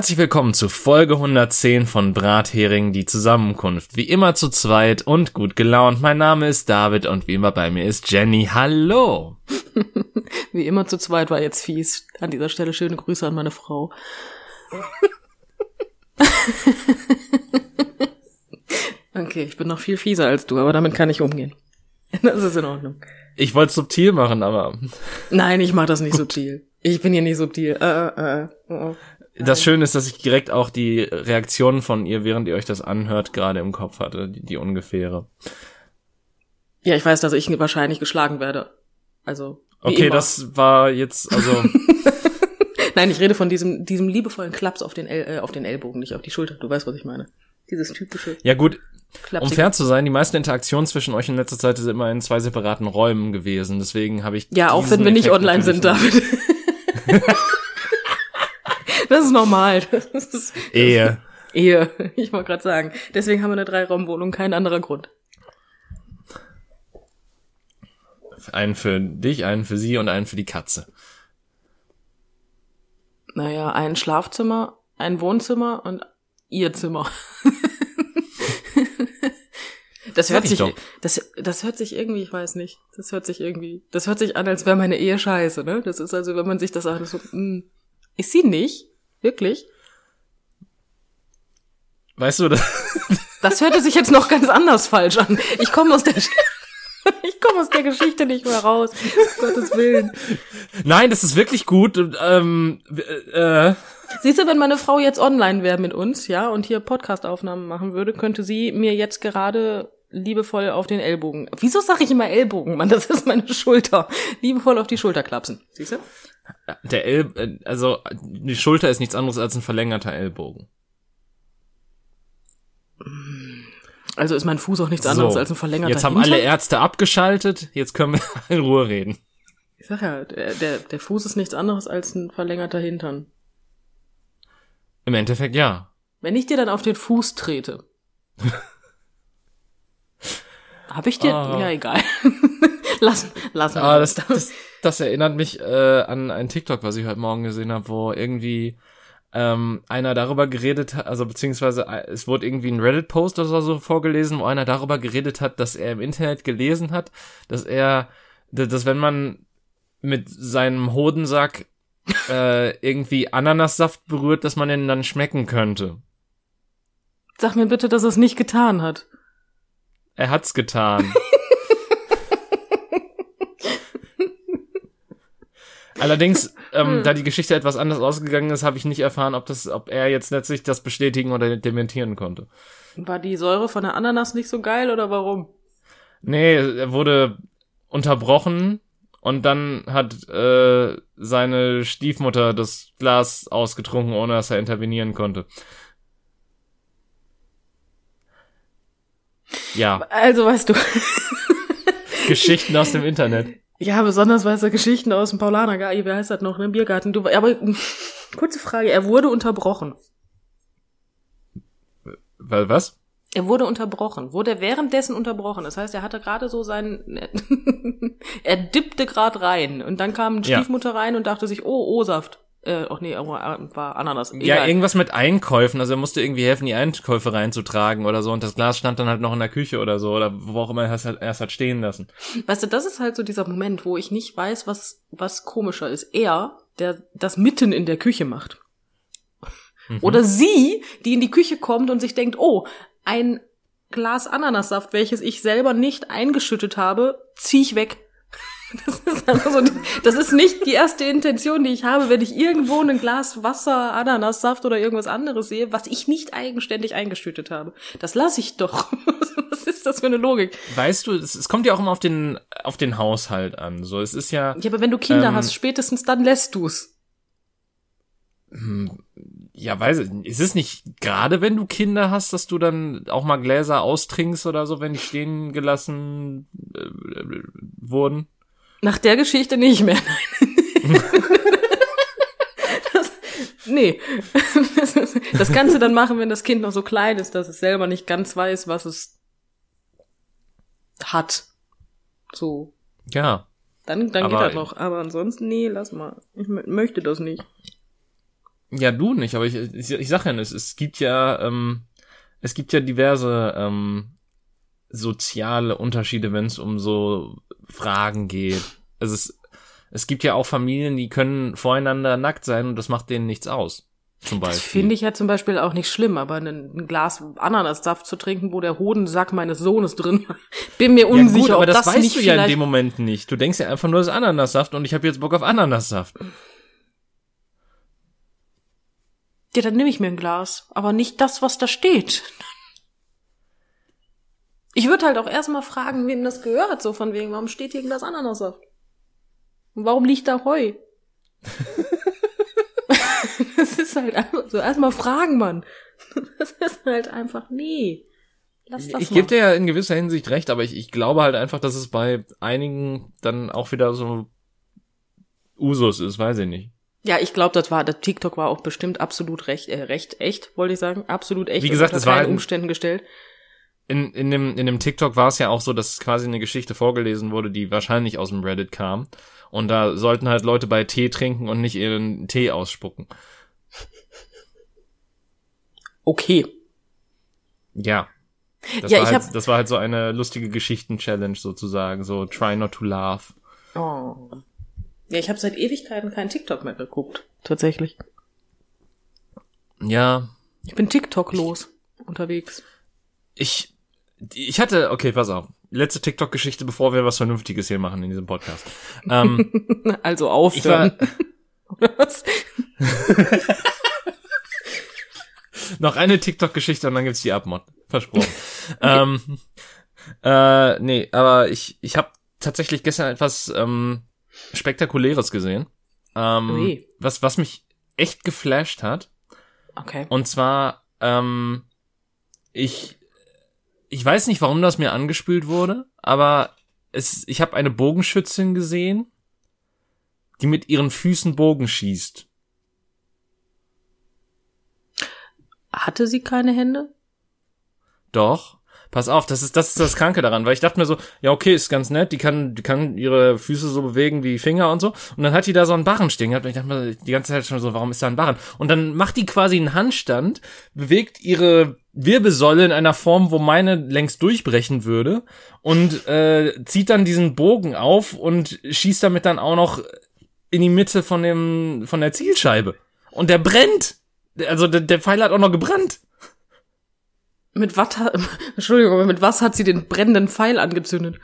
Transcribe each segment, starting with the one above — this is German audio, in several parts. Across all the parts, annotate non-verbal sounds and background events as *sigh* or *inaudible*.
Herzlich willkommen zu Folge 110 von Brathering, die Zusammenkunft. Wie immer zu zweit und gut gelaunt. Mein Name ist David und wie immer bei mir ist Jenny. Hallo! *laughs* wie immer zu zweit war jetzt fies. An dieser Stelle schöne Grüße an meine Frau. *laughs* okay, ich bin noch viel fieser als du, aber damit kann ich umgehen. *laughs* Das ist in Ordnung. Ich wollte subtil machen, aber. Nein, ich mach das nicht subtil. Ich bin hier nicht subtil. Äh, äh, äh. Das Schöne ist, dass ich direkt auch die Reaktionen von ihr, während ihr euch das anhört, gerade im Kopf hatte, die, die ungefähre. Ja, ich weiß, dass ich wahrscheinlich geschlagen werde. Also. Okay, immer. das war jetzt, also. *laughs* Nein, ich rede von diesem, diesem liebevollen Klaps auf den, El äh, auf den Ellbogen, nicht auf die Schulter. Du weißt, was ich meine. Dieses typische. Ja, gut. Klapsige. Um fair zu sein, die meisten Interaktionen zwischen euch in letzter Zeit sind immer in zwei separaten Räumen gewesen. Deswegen habe ich. Ja, auch wenn wir nicht Effekt online sind, David. *laughs* *laughs* das ist normal. *laughs* Das ist. Ehe. Ehe. Ich wollte gerade sagen. Deswegen haben wir eine Dreiraumwohnung, kein anderer Grund. Einen für dich, einen für sie und einen für die Katze. Naja, ein Schlafzimmer, ein Wohnzimmer und ihr Zimmer. *laughs* Das hört ich sich, das, das hört sich irgendwie, ich weiß nicht, das hört sich irgendwie, das hört sich an, als wäre meine Ehe scheiße, ne? Das ist also, wenn man sich das sagt, so, mh, ist sie nicht? Wirklich? Weißt du, das, Das hörte sich jetzt noch ganz anders falsch an. Ich komme aus der, *laughs* ich komme aus der Geschichte nicht mehr raus. Um Gottes Willen. nein, das ist wirklich gut. Ähm, äh, Siehst du, wenn meine Frau jetzt online wäre mit uns, ja, und hier Podcastaufnahmen machen würde, könnte sie mir jetzt gerade liebevoll auf den Ellbogen. Wieso sage ich immer Ellbogen, Mann? Das ist meine Schulter. Liebevoll auf die Schulter klapsen. Siehst du? Der El, äh, also die Schulter ist nichts anderes als ein verlängerter Ellbogen. Also ist mein Fuß auch nichts anderes So, als ein verlängerter Jetzt haben Hintern. alle Ärzte abgeschaltet. Jetzt können wir *laughs* in Ruhe reden. Ich sag ja, der, der, der Fuß ist nichts anderes als ein verlängerter Hintern. Im Endeffekt ja. Wenn ich dir dann auf den Fuß trete. *laughs* Hab ich dir? Ah. Ja, egal. *laughs* lass, lass mal. Ah, das, das, das erinnert mich äh, an ein TikTok, was ich heute Morgen gesehen habe, wo irgendwie ähm, einer darüber geredet hat, also beziehungsweise äh, es wurde irgendwie ein Reddit-Post oder so vorgelesen, wo einer darüber geredet hat, dass er im Internet gelesen hat, dass er, dass, wenn man mit seinem Hodensack äh, irgendwie Ananassaft berührt, dass man den dann schmecken könnte. Sag mir bitte, dass er es nicht getan hat. Er hat's getan. *laughs* Allerdings, ähm, da die Geschichte etwas anders ausgegangen ist, habe ich nicht erfahren, ob das, ob er jetzt letztlich das bestätigen oder dementieren konnte. War die Säure von der Ananas nicht so geil oder warum? Nee, er wurde unterbrochen und dann hat äh, seine Stiefmutter das Glas ausgetrunken, ohne dass er intervenieren konnte. Ja, Also weißt du. Geschichten aus dem Internet. Ja, besonders weißt du Geschichten aus dem Paulaner, wie heißt das noch, ne? Biergarten. Du, aber kurze Frage, er wurde unterbrochen. Weil was? Er wurde unterbrochen. Wurde währenddessen unterbrochen. Das heißt, er hatte gerade so seinen, *laughs* er dippte gerade rein und dann kam die Ja. Stiefmutter rein und dachte sich, oh, O-Saft. Äh, ach nee, war war Ananas. Ja, Egal. irgendwas mit Einkäufen. Also er musste irgendwie helfen, die Einkäufe reinzutragen oder so. Und das Glas stand dann halt noch in der Küche oder so. Oder wo auch immer er es halt erst hat stehen lassen. Weißt du, das ist halt so dieser Moment, wo ich nicht weiß, was, was komischer ist. Er, der das mitten in der Küche macht. Oder sie, die in die Küche kommt und sich denkt, oh, ein Glas Ananassaft, welches ich selber nicht eingeschüttet habe, zieh ich weg. *laughs* Das ist, einfach so, das ist nicht die erste Intention, die ich habe, wenn ich irgendwo ein Glas Wasser, Ananassaft oder irgendwas anderes sehe, was ich nicht eigenständig eingeschüttet habe. Das lasse ich doch. *laughs* Was ist das für eine Logik? Weißt du, es, es kommt ja auch immer auf den, auf den Haushalt an. So, es ist ja, Ja, aber wenn du Kinder Ähm, hast, spätestens dann lässt du's. ja, weiß ich, ist es nicht gerade, wenn du Kinder hast, dass du dann auch mal Gläser austrinkst oder so, wenn die stehen gelassen äh, äh, wurden? Nach der Geschichte nicht mehr. Das, nee. Das kannst du dann machen, wenn das Kind noch so klein ist, dass es selber nicht ganz weiß, was es hat. So. Ja. Dann, dann geht das noch. Aber ansonsten, nee, lass mal. Ich mö- möchte das nicht. Ja, du nicht, aber ich, ich, ich sag ja, es, es gibt ja, ähm, es gibt ja diverse ähm, soziale Unterschiede, wenn es um so Fragen geht. Also es, es gibt ja auch Familien, die können voreinander nackt sein und das macht denen nichts aus. Zum Beispiel. Das finde ich ja zum Beispiel auch nicht schlimm, aber ein, Glas Ananassaft zu trinken, wo der Hodensack meines Sohnes drin war, *laughs* bin mir unsicher, ja gut, aber ob das, das weißt du ja in dem Moment nicht. Du denkst ja einfach nur, das ist Ananassaft und ich habe jetzt Bock auf Ananassaft. Ja, dann nehme ich mir ein Glas, aber nicht das, was da steht. Ich würde halt auch erstmal fragen, wem das gehört, so von wegen, warum steht hier Glas Ananassaft? Und warum liegt da Heu? *laughs* das ist halt einfach so, erstmal fragen, Mann. Das ist halt einfach, nee. Lass das Ich gebe dir ja in gewisser Hinsicht recht, aber ich, ich glaube halt einfach, dass es bei einigen dann auch wieder so Usus ist, weiß ich nicht. Ja, ich glaube, das war, das TikTok war auch bestimmt absolut recht, äh, recht echt, wollte ich sagen, absolut echt. Wie gesagt, unter es war keinen halt Umständen gestellt. In, in, dem, in dem TikTok war es ja auch so, dass quasi eine Geschichte vorgelesen wurde, die wahrscheinlich aus dem Reddit kam. Und da sollten halt Leute bei Tee trinken und nicht ihren Tee ausspucken. Okay. Ja. Das, Ja, war, ich halt, hab- das war halt so eine lustige Geschichten-Challenge sozusagen, so try not to laugh. Oh. Ja, ich habe seit Ewigkeiten kein TikTok mehr geguckt, tatsächlich. Ja, Ich bin TikTok-los unterwegs. ich, ich hatte, okay, pass auf. Letzte TikTok-Geschichte, bevor wir was Vernünftiges hier machen in diesem Podcast. Ähm, *laughs* Also aufhören. Was? *laughs* noch eine TikTok-Geschichte und dann gibt's die Abmod. Versprochen. ähm, äh, nee, aber ich, ich habe tatsächlich gestern etwas ähm, Spektakuläres gesehen. Ähm, Ui. was, was mich echt geflasht hat. Okay. Und zwar, ähm, ich, ich weiß nicht, warum das mir angespült wurde, aber es, ich habe eine Bogenschützin gesehen, die mit ihren Füßen Bogen schießt. Hatte sie keine Hände? Doch. Pass auf, das ist das ist das Kranke daran, weil ich dachte mir so, ja okay, ist ganz nett, die kann die kann ihre Füße so bewegen wie Finger und so und dann hat die da so einen Barren stehen gehabt und ich dachte mir die ganze Zeit schon so, warum ist da ein Barren? Und dann macht die quasi einen Handstand, bewegt ihre Wirbelsäule in einer Form, wo meine längst durchbrechen würde und äh, zieht dann diesen Bogen auf und schießt damit dann auch noch in die Mitte von dem von der Zielscheibe und der brennt. Also der, der Pfeil hat auch noch gebrannt. Mit was *laughs* hat, Entschuldigung, mit was hat sie den brennenden Pfeil angezündet?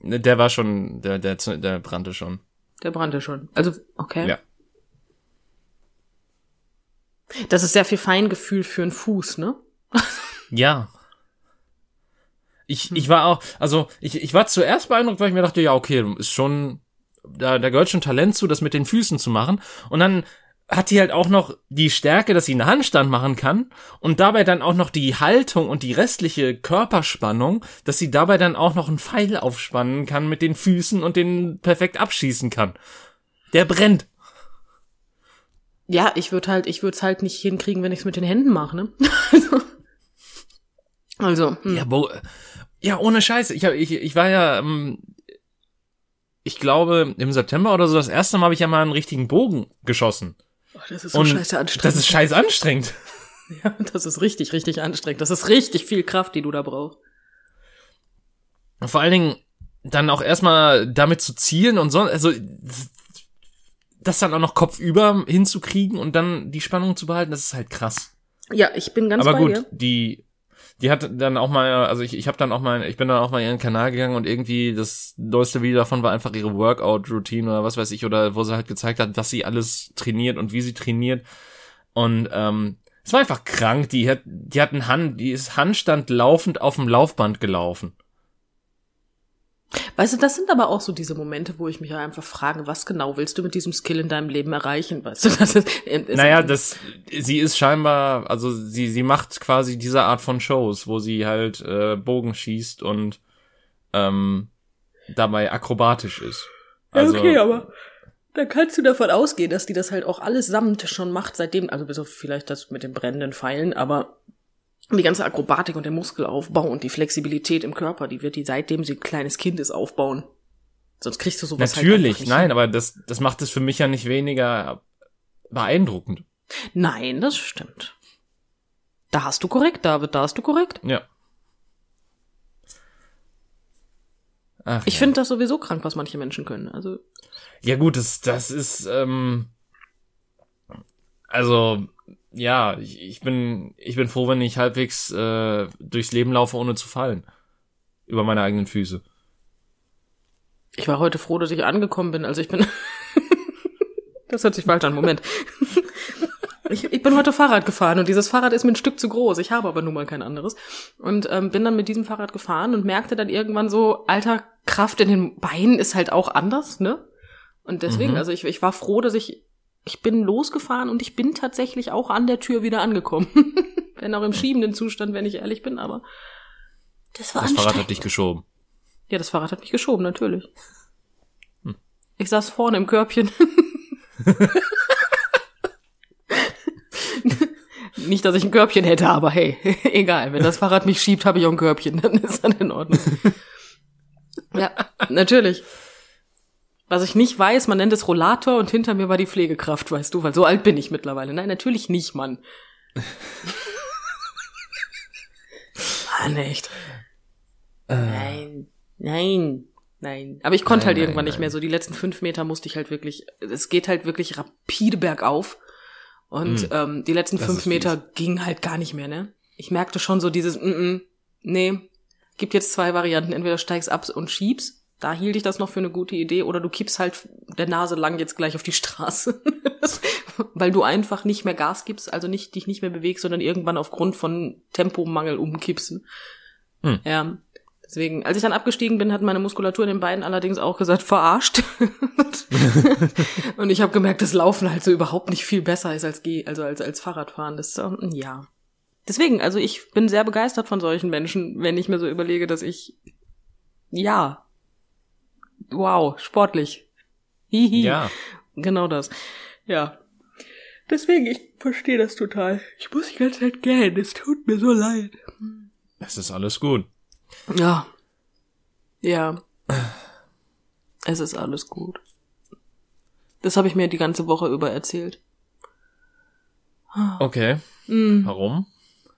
Der war schon, der, der, der brannte schon. Der brannte schon. Also, okay. Ja. Das ist sehr viel Feingefühl für einen Fuß, ne? Ja. Ich, ich war auch, also ich, ich war zuerst beeindruckt, weil ich mir dachte, ja, okay, ist schon, da, da gehört schon Talent zu, das mit den Füßen zu machen. Und dann hat die halt auch noch die Stärke, dass sie einen Handstand machen kann und dabei dann auch noch die Haltung und die restliche Körperspannung, dass sie dabei dann auch noch einen Pfeil aufspannen kann mit den Füßen und den perfekt abschießen kann. Der brennt. Ja, ich würde halt, ich würde es halt nicht hinkriegen, wenn ich es mit den Händen mache, ne? *laughs* also, hm. Ja, bo ja, ohne Scheiße. Ich, hab, ich, ich war ja, ähm, ich glaube, im September oder so, das erste Mal habe ich ja mal einen richtigen Bogen geschossen. Oh, das ist so Und scheiße anstrengend. das ist scheiß anstrengend. *laughs* ja, das ist richtig, richtig anstrengend. Das ist richtig viel Kraft, die du da brauchst. Und vor allen Dingen dann auch erstmal damit zu zielen und so, also das dann auch noch kopfüber hinzukriegen und dann die Spannung zu behalten, das ist halt krass. Ja, ich bin ganz Aber bei gut, dir. die die hat dann auch mal, also ich, ich habe dann auch mal, ich bin dann auch mal ihren Kanal gegangen und irgendwie das neueste Video davon war einfach ihre Workout-Routine oder was weiß ich, oder wo sie halt gezeigt hat, was sie alles trainiert und wie sie trainiert. Und ähm, es war einfach krank. Die hat, die hat einen Hand, die ist Handstand laufend auf dem Laufband gelaufen. Weißt du, das sind aber auch so diese Momente, wo ich mich einfach frage, was genau willst du mit diesem Skill in deinem Leben erreichen? Weißt du, das ist, ist Naja, das, sie ist scheinbar, also sie, sie macht quasi diese Art von Shows, wo sie halt äh, Bogen schießt und ähm, dabei akrobatisch ist. Also, okay, aber da kannst du davon ausgehen, dass die das halt auch allesamt schon macht, seitdem, also bis auf vielleicht das mit den brennenden Pfeilen, aber die ganze Akrobatik und der Muskelaufbau und die Flexibilität im Körper, die wird die seitdem sie ein kleines Kind ist aufbauen. Sonst kriegst du sowas halt Natürlich, nicht nein, hin. aber das, das macht es für mich ja nicht weniger beeindruckend. Nein, das stimmt. Da hast du korrekt, David, da hast du korrekt. Ja. Ach, Ich ja. finde das sowieso krank, was manche Menschen können. Also, Ja gut, das, das ist, ähm, also, ja, ich, ich bin, ich bin froh, wenn ich halbwegs äh, durchs Leben laufe, ohne zu fallen. Über meine eigenen Füße. ich war heute froh, dass ich angekommen bin. Also ich bin. *laughs* das hört sich falsch an. Moment. Ich, ich bin heute Fahrrad gefahren und dieses Fahrrad ist mir ein Stück zu groß. Ich habe aber nun mal kein anderes. Und ähm, bin dann mit diesem Fahrrad gefahren und merkte dann irgendwann so, alter, Kraft in den Beinen ist halt auch anders, ne? Und deswegen, Mhm. also ich, ich war froh, dass ich, ich bin losgefahren und ich bin tatsächlich auch an der Tür wieder angekommen. *laughs* wenn auch im schiebenden Zustand, wenn ich ehrlich bin, aber das war Das Fahrrad hat dich geschoben. Ja, das Fahrrad hat mich geschoben, natürlich. Ich saß vorne im Körbchen. *laughs* Nicht, dass ich ein Körbchen hätte, aber hey, *laughs* egal. Wenn das Fahrrad mich schiebt, habe ich auch ein Körbchen. Dann ist das in Ordnung. Ja, natürlich. Was ich nicht weiß, man nennt es Rollator und hinter mir war die Pflegekraft, weißt du, weil so alt bin ich mittlerweile. Nein, natürlich nicht, Mann. *laughs* Mann, echt. Nein, nein, nein. Aber ich konnte Nein, halt nein, irgendwann nicht nein. mehr. So die letzten fünf Meter musste ich halt wirklich, es geht halt wirklich rapide bergauf. Und Hm. ähm, die letzten Das fünf Meter ging halt gar nicht mehr, ne? Ich merkte schon so dieses, mm -mm, nee, gibt jetzt zwei Varianten. Entweder steigst ab und schiebst, da hielt ich das noch für eine gute Idee, oder du kippst halt der Nase lang jetzt gleich auf die Straße. *laughs* Weil du einfach nicht mehr Gas gibst, also nicht, dich nicht mehr bewegst, sondern irgendwann aufgrund von Tempomangel umkippst. Hm. Ja. Deswegen, als ich dann abgestiegen bin, hat meine Muskulatur in den Beinen allerdings auch gesagt, verarscht. *laughs* und ich habe gemerkt, dass Laufen halt so überhaupt nicht viel besser ist als Geh, also als als Fahrradfahren. Das ähm, ja. Deswegen, also ich bin sehr begeistert von solchen Menschen, wenn ich mir so überlege, dass ich ja wow sportlich. Hihi. Ja. genau das. Ja. Deswegen ich verstehe das total. Ich muss die ganze Zeit gähnen. Es tut mir so leid. Es ist alles gut. ja. Ja. Es ist alles gut. Das habe ich mir die ganze Woche über erzählt. Okay. mm, Warum?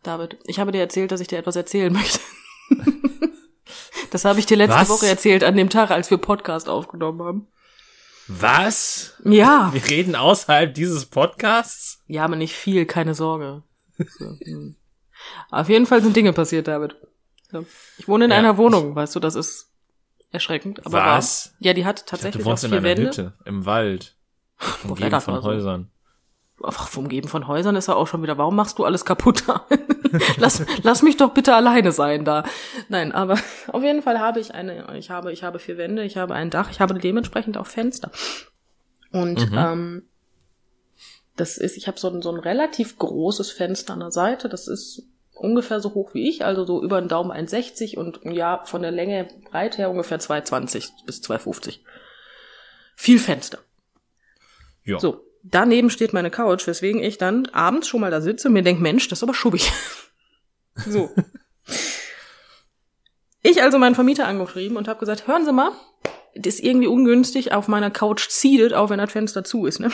David ich habe dir erzählt dass ich dir etwas erzählen möchte *laughs* das habe ich dir letzte Was? Woche erzählt an dem Tag als wir Podcast aufgenommen haben Was? ja Wir reden außerhalb dieses Podcasts? Ja, aber nicht viel, keine Sorge. So, *laughs* hm. Auf jeden Fall sind Dinge passiert, David. So. Ich wohne in Ja. einer Wohnung, weißt du, das ist erschreckend. Aber Was? Wahr. Ja, die hat Ich dachte, tatsächlich du wohnst auch in vier einer Wände. Hütte im Wald. Umgeben von? Häusern. Ach, vom Geben von Häusern ist er auch schon wieder. Warum machst du alles kaputt? *laughs* *laughs* lass, lass mich doch bitte alleine sein da. Nein, aber *laughs* auf jeden Fall habe ich eine, ich habe, ich habe vier Wände, ich habe ein Dach, ich habe dementsprechend auch Fenster. Und Mhm. ähm, das ist, ich habe so ein, so ein relativ großes Fenster an der Seite. Das ist ungefähr so hoch wie ich, also so über den Daumen 1,60 und ja, von der Länge breit her ungefähr 2,20 bis 2,50. Viel Fenster. Ja. So, daneben steht meine Couch, weswegen ich dann abends schon mal da sitze und mir denke, Mensch, das ist aber schubbig. So. Ich also meinen Vermieter angeschrieben und habe gesagt, hören Sie mal, das ist irgendwie ungünstig, auf meiner Couch zieht, auch wenn das Fenster zu ist, ne?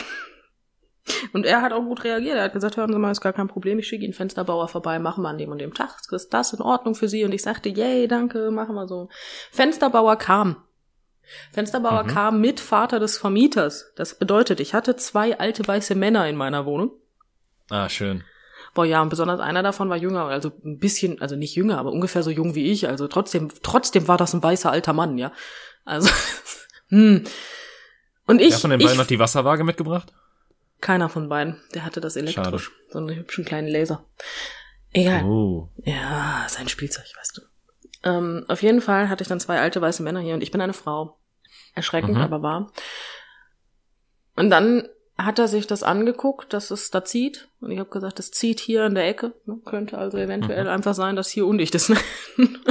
Und er hat auch gut reagiert. Er hat gesagt, hören Sie mal, ist gar kein Problem, ich schicke Ihnen Fensterbauer vorbei, machen wir an dem und dem Tag. Ist das in Ordnung für Sie? Und ich sagte, yay, danke, machen wir so. Fensterbauer kam. Fensterbauer Mhm. kam mit Vater des Vermieters. Das bedeutet, ich hatte zwei alte weiße Männer in meiner Wohnung. Ah, schön. Boah, ja, und besonders einer davon war jünger, also ein bisschen, also nicht jünger, aber ungefähr so jung wie ich. Also trotzdem, trotzdem war das ein weißer alter Mann, ja. Also, *laughs* hm. Und ich, Wer von den ich beiden noch die Wasserwaage mitgebracht? keiner von beiden, der hatte das elektrisch, Schade. so einen hübschen kleinen Laser. Egal. Oh. Ja, sein Spielzeug, weißt du. Ähm, auf jeden Fall hatte ich dann zwei alte weiße Männer hier und ich bin eine Frau. Erschreckend, Mhm. aber wahr. Und dann hat er sich das angeguckt, dass es da zieht. Und ich habe gesagt, das zieht hier in der Ecke. Ne? Könnte also eventuell Mhm. einfach sein, dass hier undicht ist.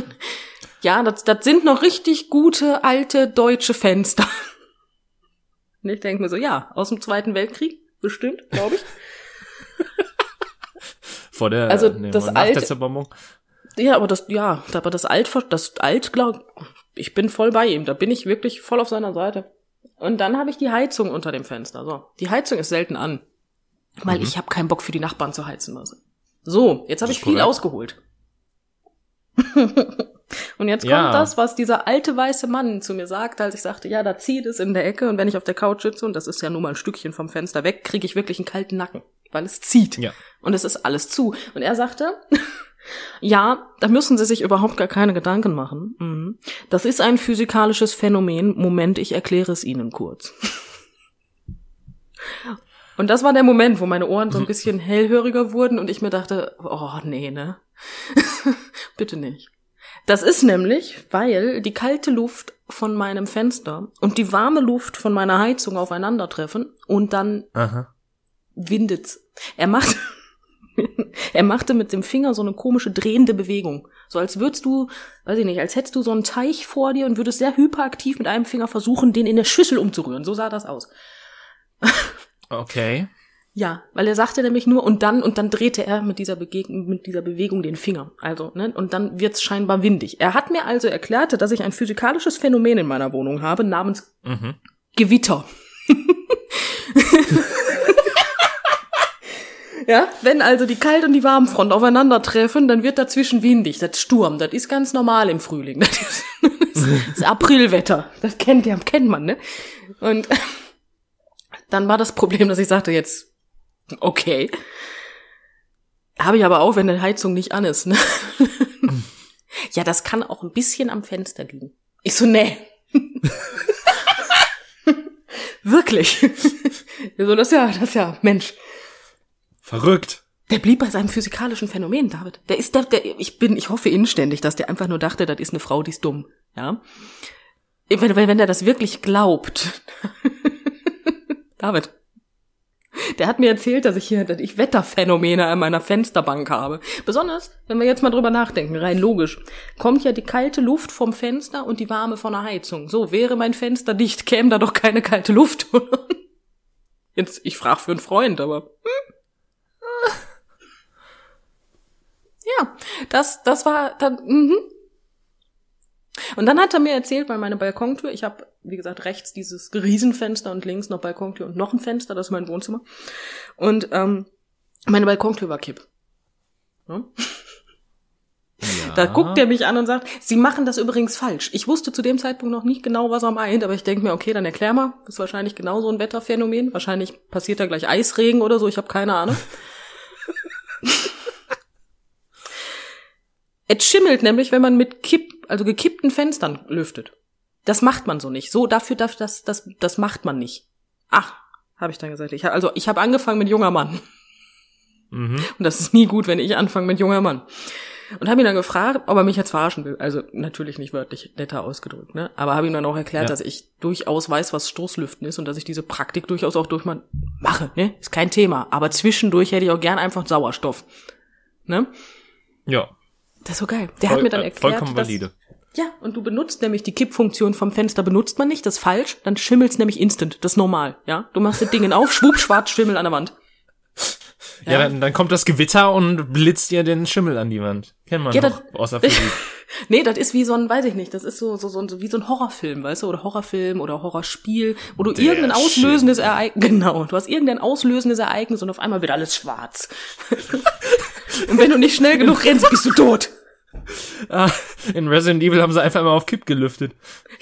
*laughs* ja, das, das sind noch richtig gute alte deutsche Fenster. Und ich denke mir so, ja, aus dem Zweiten Weltkrieg, bestimmt, glaube ich. *laughs* Vor der, Also, nee, das nach alte- der Zerbombung. Ja, aber das, ja, aber das Alt, das Alt, glaub, ich bin voll bei ihm. Da bin ich wirklich voll auf seiner Seite. Und dann habe ich die Heizung unter dem Fenster. So, die Heizung ist selten an. Weil Mhm. ich habe keinen Bock für die Nachbarn zu heizen. Also. So, jetzt habe ich viel korrekt. ausgeholt. *laughs* und jetzt kommt Ja. das, was dieser alte weiße Mann zu mir sagte, als ich sagte, ja, da zieht es in der Ecke und wenn ich auf der Couch sitze und das ist ja nur mal ein Stückchen vom Fenster weg, kriege ich wirklich einen kalten Nacken, weil es zieht. Ja. Und es ist alles zu. Und er sagte, *laughs* ja, da müssen Sie sich überhaupt gar keine Gedanken machen. Mhm. Das ist ein physikalisches Phänomen. Moment, ich erkläre es Ihnen kurz. *laughs* Und das war der Moment, wo meine Ohren so ein *laughs* bisschen hellhöriger wurden und ich mir dachte, oh nee, ne? *laughs* Bitte nicht. Das ist nämlich, weil die kalte Luft von meinem Fenster und die warme Luft von meiner Heizung aufeinandertreffen und dann Aha. windet's. Er macht, *laughs* er machte mit dem Finger so eine komische drehende Bewegung. So als würdest du, weiß ich nicht, als hättest du so einen Teich vor dir und würdest sehr hyperaktiv mit einem Finger versuchen, den in der Schüssel umzurühren. So sah das aus. Okay. Ja, weil er sagte nämlich nur und dann und dann drehte er mit dieser Begegnung mit dieser Bewegung den Finger. Also, ne, und dann wird's scheinbar windig. Er hat mir also erklärt, dass ich ein physikalisches Phänomen in meiner Wohnung habe namens Mhm. Gewitter. *laughs* ja, wenn also die Kalt- und die Warmfront aufeinandertreffen, dann wird dazwischen windig. Das Sturm, das ist ganz normal im Frühling. *laughs* Das ist, das ist Aprilwetter. Das kennt ja, kennt man, ne? Und *laughs* dann war das Problem, dass ich sagte jetzt, okay. Habe ich aber auch, wenn die Heizung nicht an ist, ne? *laughs* ja, das kann auch ein bisschen am Fenster liegen. Ich so, nee. Wirklich. so, das ja, das ja, Mensch. Verrückt. Der blieb bei seinem physikalischen Phänomen, David. Der ist der, der, ich bin, ich hoffe inständig, dass der einfach nur dachte, das ist eine Frau, die ist dumm, ja. Wenn, wenn, wenn er das wirklich glaubt. *laughs* David. Der hat mir erzählt, dass ich hier, dass ich Wetterphänomene an meiner Fensterbank habe. Besonders, wenn wir jetzt mal drüber nachdenken, rein logisch, kommt ja die kalte Luft vom Fenster und die warme von der Heizung. So, wäre mein Fenster dicht, käme da doch keine kalte Luft. *laughs* Jetzt, ich frage für einen Freund, aber. Hm. Ja, das, das war dann. Mhm. Und dann hat er mir erzählt, weil meine Balkontür, ich habe, wie gesagt, rechts dieses Riesenfenster und links noch Balkontür und noch ein Fenster, das ist mein Wohnzimmer. Und ähm, meine Balkontür war kipp. Ja? Ja. Da guckt er mich an und sagt, Sie machen das übrigens falsch. Ich wusste zu dem Zeitpunkt noch nicht genau, was er meint, aber ich denke mir, okay, dann erklär mal. Das ist wahrscheinlich genau so ein Wetterphänomen. Wahrscheinlich passiert da gleich Eisregen oder so, ich habe keine Ahnung. *laughs* es schimmelt nämlich, wenn man mit kipp, also gekippten Fenstern lüftet. Das macht man so nicht. So dafür, das, das, das, das macht man nicht. Ach, habe ich dann gesagt. Ich, hab- also ich habe angefangen mit junger Mann. Mhm. Und das ist nie gut, wenn ich anfange mit junger Mann. Und habe ihn dann gefragt, ob er mich jetzt verarschen will. Also natürlich nicht wörtlich netter ausgedrückt, ne? Aber habe ihm dann auch erklärt, Ja. dass ich durchaus weiß, was Stoßlüften ist und dass ich diese Praktik durchaus auch durch mache, ne? Ist kein Thema. Aber zwischendurch hätte ich auch gern einfach Sauerstoff. Ne? Ja. Das ist so geil. Der Voll- hat mir dann äh, erklärt, vollkommen dass, valide. ja, und du benutzt nämlich die Kippfunktion vom Fenster, benutzt man nicht, das ist falsch, dann schimmelt's nämlich instant, das ist normal, ja. Du machst das Ding auf, schwupp, schwarz, Schimmel an der Wand. Ja, dann, dann kommt das Gewitter und blitzt dir den Schimmel an die Wand. Kennt man Ja, noch das- aus der Physik. Nee, das ist wie so ein, weiß ich nicht, das ist so, so, so, so wie so ein Horrorfilm, weißt du, oder Horrorfilm oder Horrorspiel, wo du Der irgendein auslösendes Ereignis, *laughs* genau, du hast irgendein auslösendes Ereignis und auf einmal wird alles schwarz. *laughs* und wenn du nicht schnell genug rennst, bist du tot. Ah, in Resident Evil haben sie einfach immer auf Kipp gelüftet.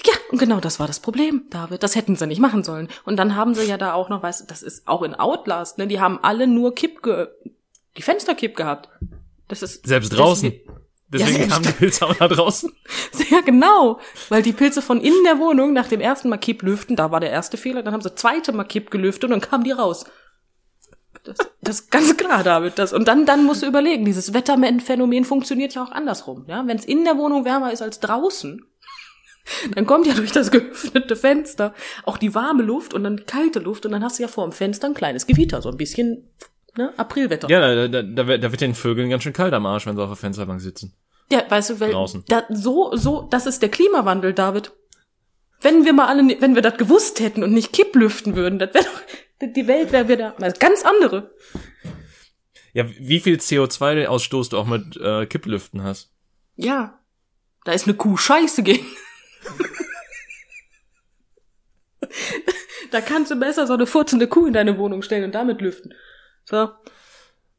Ja, und genau das war das Problem, David. Das hätten sie nicht machen sollen. Und dann haben sie ja da auch noch, weißt du, das ist auch in Outlast, ne? Die haben alle nur Kipp ge die Fensterkipp gehabt. Das ist Selbst draußen. Deswegen selbst- kamen die Pilze auch nach draußen. *laughs* ja, genau. Weil die Pilze von innen der Wohnung nach dem ersten Mal Kipp lüften, da war der erste Fehler, dann haben sie zweite Mal Kipp gelüftet und dann kamen die raus. Das, das ist ganz klar, David. Das, und dann, dann musst du überlegen, dieses Wetterphänomen funktioniert ja auch andersrum. Ja? Wenn es in der Wohnung wärmer ist als draußen, *laughs* dann kommt ja durch das geöffnete Fenster auch die warme Luft und dann die kalte Luft und dann hast du ja vor dem Fenster ein kleines Gewitter, so ein bisschen ne, Aprilwetter. Ja, da, da, da, wird- da wird den Vögeln ganz schön kalt am Arsch, wenn sie auf der Fensterbank sitzen. Ja, weißt du, weil Draußen. da, so, so, das ist der Klimawandel, David. Wenn wir mal alle, wenn wir das gewusst hätten und nicht Kipplüften würden, das wäre doch, die Welt wäre wieder ganz andere. Ja, wie viel CO2-Ausstoß du auch mit äh, Kipplüften hast. Ja. Da ist eine Kuh scheiße gegen. da kannst du besser so eine furzende Kuh in deine Wohnung stellen und damit lüften. So.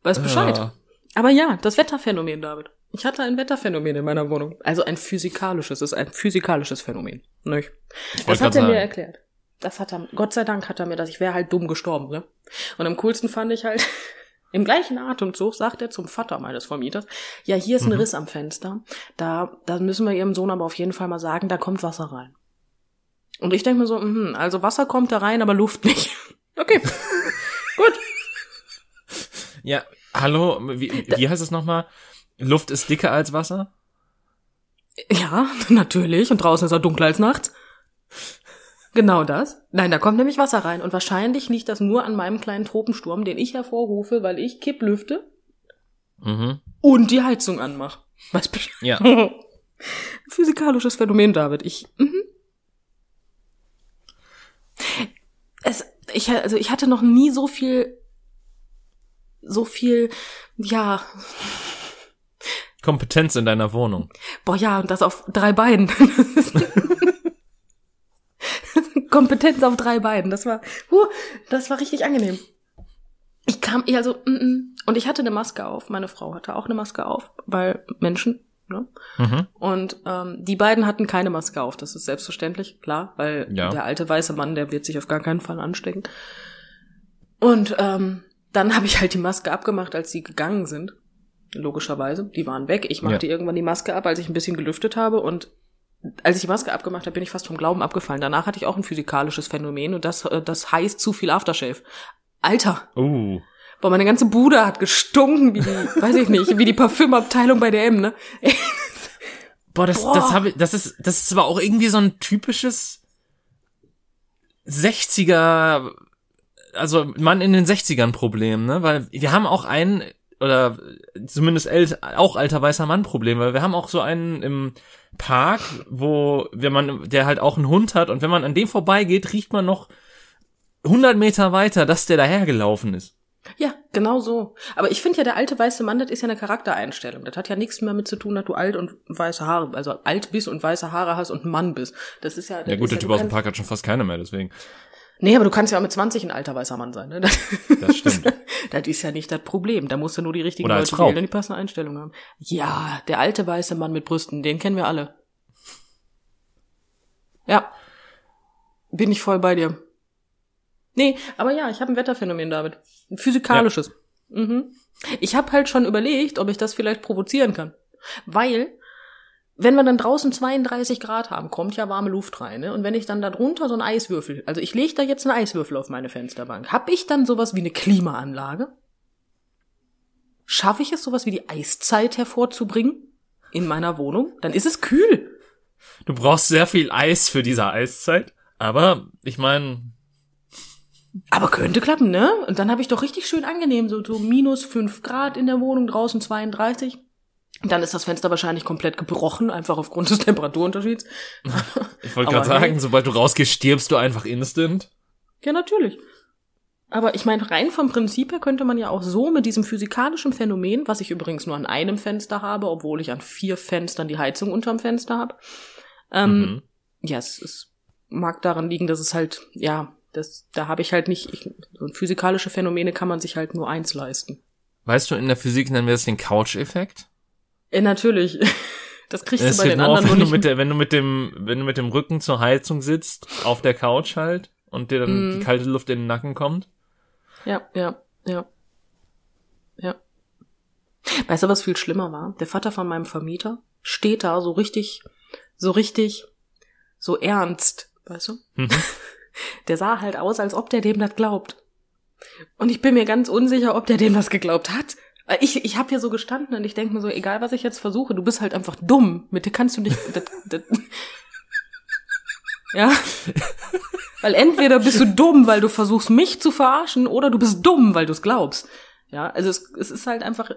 Weiß Bescheid. Ja. Aber ja, das Wetterphänomen, David. Ich hatte ein Wetterphänomen in meiner Wohnung. Also ein physikalisches, es ist ein physikalisches Phänomen. Nicht? Ich Das hat er mir sagen. erklärt. Das hat er, Gott sei Dank hat er mir das, ich wäre halt dumm gestorben, ne? Und am coolsten fand ich halt, *laughs* im gleichen Atemzug sagt er zum Vater meines Vermieters, ja, hier ist ein Mhm. Riss am Fenster, da, da müssen wir ihrem Sohn aber auf jeden Fall mal sagen, da kommt Wasser rein. Und ich denke mir so, mhm, also Wasser kommt da rein, aber Luft nicht. *laughs* Okay, *laughs* gut. Ja, hallo, wie, wie heißt es nochmal? Luft ist dicker als Wasser? Ja, natürlich. Und draußen ist er dunkler als nachts. Genau das. Nein, da kommt nämlich Wasser rein. Und wahrscheinlich liegt das nur an meinem kleinen Tropensturm, den ich hervorrufe, weil ich Kipplüfte Mhm. und die Heizung anmache. Was Bescheid. Ja. *laughs* Physikalisches Phänomen, David. Ich, mhm. Es, ich, also ich hatte noch nie so viel, so viel, ja, Kompetenz in deiner Wohnung. Boah, ja, und das auf drei Beinen. *laughs* Kompetenz auf drei Beinen. Das war, huh, das war richtig angenehm. Ich kam, ja, also, mm, mm. und ich hatte eine Maske auf. Meine Frau hatte auch eine Maske auf, weil Menschen, ne? Mhm. Und ähm, die beiden hatten keine Maske auf. Das ist selbstverständlich, klar, weil Ja. der alte weiße Mann, der wird sich auf gar keinen Fall anstecken. Und ähm, dann habe ich halt die Maske abgemacht, als sie gegangen sind. Logischerweise. Die waren weg. Ich machte irgendwann die Maske ab, als ich ein bisschen gelüftet habe. Und als ich die Maske abgemacht habe, bin ich fast vom Glauben abgefallen. Danach hatte ich auch ein physikalisches Phänomen und das, äh, das heißt zu viel Aftershave. Alter, Uh. boah, meine ganze Bude hat gestunken, wie die, *laughs* weiß ich nicht, wie die Parfümabteilung bei DM, ne? *laughs* Boah, das, Boah. das habe ich, das ist, das ist aber auch irgendwie so ein typisches 60er, also Mann in den 60ern Problem, ne? Weil wir haben auch einen, oder zumindest ält, auch alter weißer Mann Problem, weil wir haben auch so einen im Park, wo, wenn man, der halt auch einen Hund hat und wenn man an dem vorbeigeht, riecht man noch 100 Meter weiter, dass der dahergelaufen ist. Ja, genau so. Aber ich finde ja, der alte weiße Mann, das ist ja eine Charaktereinstellung. Das hat ja nichts mehr mit zu tun, dass du alt und weiße Haare, also alt bist und weiße Haare hast und Mann bist. Das ist ja. Das Ja gut, der ja, Typ aus dem Park hat schon fast keine mehr, deswegen. Nee, aber du kannst ja auch mit 20 ein alter weißer Mann sein, ne? *laughs* Das, Das stimmt. das ist ja nicht das Problem. Da musst du nur die richtigen Oder Leute Frau. wählen und die passende Einstellung haben. Ja, der alte weiße Mann mit Brüsten, den kennen wir alle. Ja. Bin ich voll bei dir. Nee, aber ja, ich habe ein Wetterphänomen, David. Ein physikalisches. Mhm. Ich habe halt schon überlegt, ob ich das vielleicht provozieren kann. Weil, wenn wir dann draußen 32 Grad haben, kommt ja warme Luft rein. Ne? Und wenn ich dann da drunter so einen Eiswürfel, also ich lege da jetzt einen Eiswürfel auf meine Fensterbank, hab ich dann sowas wie eine Klimaanlage? Schaffe ich es, sowas wie die Eiszeit hervorzubringen in meiner Wohnung? Dann ist es kühl. Du brauchst sehr viel Eis für diese Eiszeit, aber ich meine, Aber könnte klappen, ne? Und dann habe ich doch richtig schön angenehm, so, so minus fünf Grad in der Wohnung, draußen 32. Dann ist das Fenster wahrscheinlich komplett gebrochen, einfach aufgrund des Temperaturunterschieds. *laughs* ich wollte gerade sagen, hey. sobald du rausgehst, stirbst du einfach instant. Ja, natürlich. Aber ich meine, rein vom Prinzip her könnte man ja auch so mit diesem physikalischen Phänomen, was ich übrigens nur an einem Fenster habe, obwohl ich an vier Fenstern die Heizung unterm Fenster habe. Ähm, Mhm. Ja, es, es mag daran liegen, dass es halt, ja, das, da habe ich halt nicht, ich, so physikalische Phänomene kann man sich halt nur eins leisten. Weißt du, in der Physik nennen wir das den Couch-Effekt. Äh, natürlich. *laughs* Das kriegst Es du bei den nur auf, anderen wenn du, mit der, wenn du mit dem, wenn du mit dem Rücken zur Heizung sitzt, auf der Couch halt, und dir dann Mhm. die kalte Luft in den Nacken kommt. Ja, ja, ja. Ja. Weißt du, was viel schlimmer war? Der Vater von meinem Vermieter steht da so richtig, so richtig, so ernst, weißt du? Mhm. *laughs* Der sah halt aus, als ob der dem das glaubt. Und ich bin mir ganz unsicher, ob der dem das geglaubt hat. Ich, ich habe hier so gestanden und ich denke mir so, egal was ich jetzt versuche, du bist halt einfach dumm. Mit dir kannst du nicht. Das, das, ja. Weil entweder bist du dumm, weil du versuchst, mich zu verarschen, oder du bist dumm, weil du es glaubst. Ja, also es, es ist halt einfach,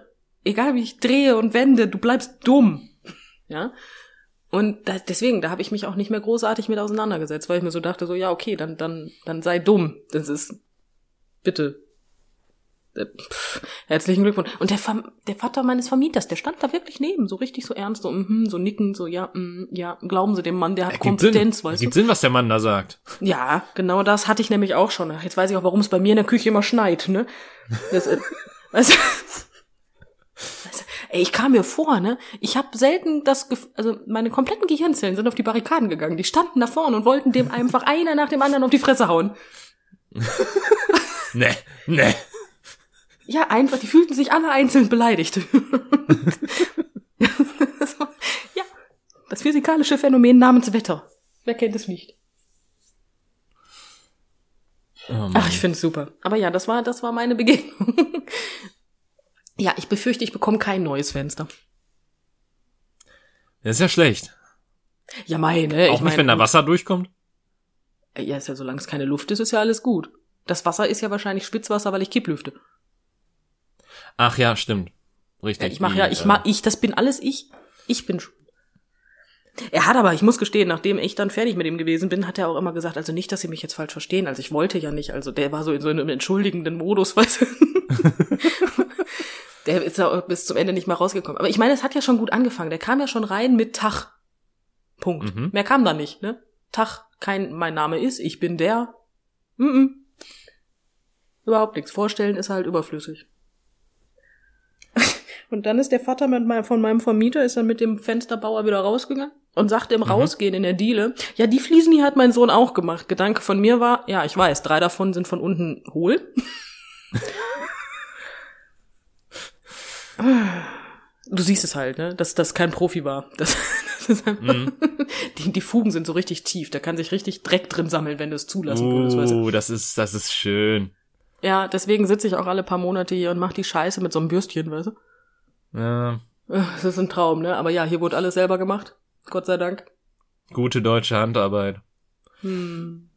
egal wie ich drehe und wende, du bleibst dumm. Ja. Und da, deswegen, da habe ich mich auch nicht mehr großartig mit auseinandergesetzt, weil ich mir so dachte, so, ja, okay, dann, dann, dann sei dumm. Das ist, bitte, Äh, pff, herzlichen Glückwunsch. Und der, der Vater meines Vermieters, der stand da wirklich neben, so richtig so ernst, so, mm, so nicken, so, ja, mm, ja, glauben Sie dem Mann, der hat Ergibt Kompetenz, Sinn. weißt Ergibt du? Sinn, was der Mann da sagt. Ja, genau das hatte ich nämlich auch schon. Jetzt weiß ich auch, warum es bei mir in der Küche immer schneit, ne? Das, äh, weißt *laughs* du, ey, ich kam mir vor, ne? Ich habe selten das, Gef also meine kompletten Gehirnzellen sind auf die Barrikaden gegangen. Die standen da vorne und wollten dem einfach einer nach dem anderen auf die Fresse hauen. *laughs* Ne, ne. Ja, einfach, die fühlten sich alle einzeln beleidigt. *laughs* das war, ja, das physikalische Phänomen namens Wetter. Wer kennt es nicht? Oh. Ach, ich finde es super. Aber ja, das war, das war meine Begegnung. *laughs* ja, ich befürchte, ich bekomme kein neues Fenster. Das ist ja schlecht. Ja, meine. Auch ich nicht, mein, wenn da Wasser durchkommt. Ja, ist ja, solange es keine Luft ist, ist ja alles gut. Das Wasser ist ja wahrscheinlich Spitzwasser, weil ich Kipplüfte. Ach ja, stimmt. Ja, Richtig. ich mache ja, ich äh, mach, ich, das bin alles ich. Ich bin schuld. Er hat aber, ich muss gestehen, nachdem ich dann fertig mit ihm gewesen bin, hat er auch immer gesagt, also nicht, dass Sie mich jetzt falsch verstehen. Also ich wollte ja nicht, also der war so in so einem entschuldigenden Modus, *laughs* weißt du. der ist ja bis zum Ende nicht mal rausgekommen. Aber ich meine, es hat ja schon gut angefangen. Der kam ja schon rein mit Tag. Punkt. Mhm. Mehr kam da nicht, ne? Tag, kein, mein Name ist, ich bin der. Mm -mm. Überhaupt nichts. Vorstellen ist halt überflüssig. Und dann ist der Vater mit meinem, von meinem Vermieter, ist dann mit dem Fensterbauer wieder rausgegangen und sagte im Rausgehen in der Diele, ja, die Fliesen hier hat mein Sohn auch gemacht. Gedanke von mir war, ja, ich weiß, drei davon sind von unten hohl. *laughs* Du siehst es halt, ne, dass das kein Profi war. *laughs* Das, das ist einfach, die, die Fugen sind so richtig tief. Da kann sich richtig Dreck drin sammeln, wenn du es zulassen würdest. Uh, das ist, das ist schön. Ja, deswegen sitze ich auch alle paar Monate hier und mach die Scheiße mit so einem Bürstchen, weißt du? Ja, Das ist ein Traum, ne? Aber ja, hier wurde alles selber gemacht. Gott sei Dank. gute deutsche Handarbeit. Hm.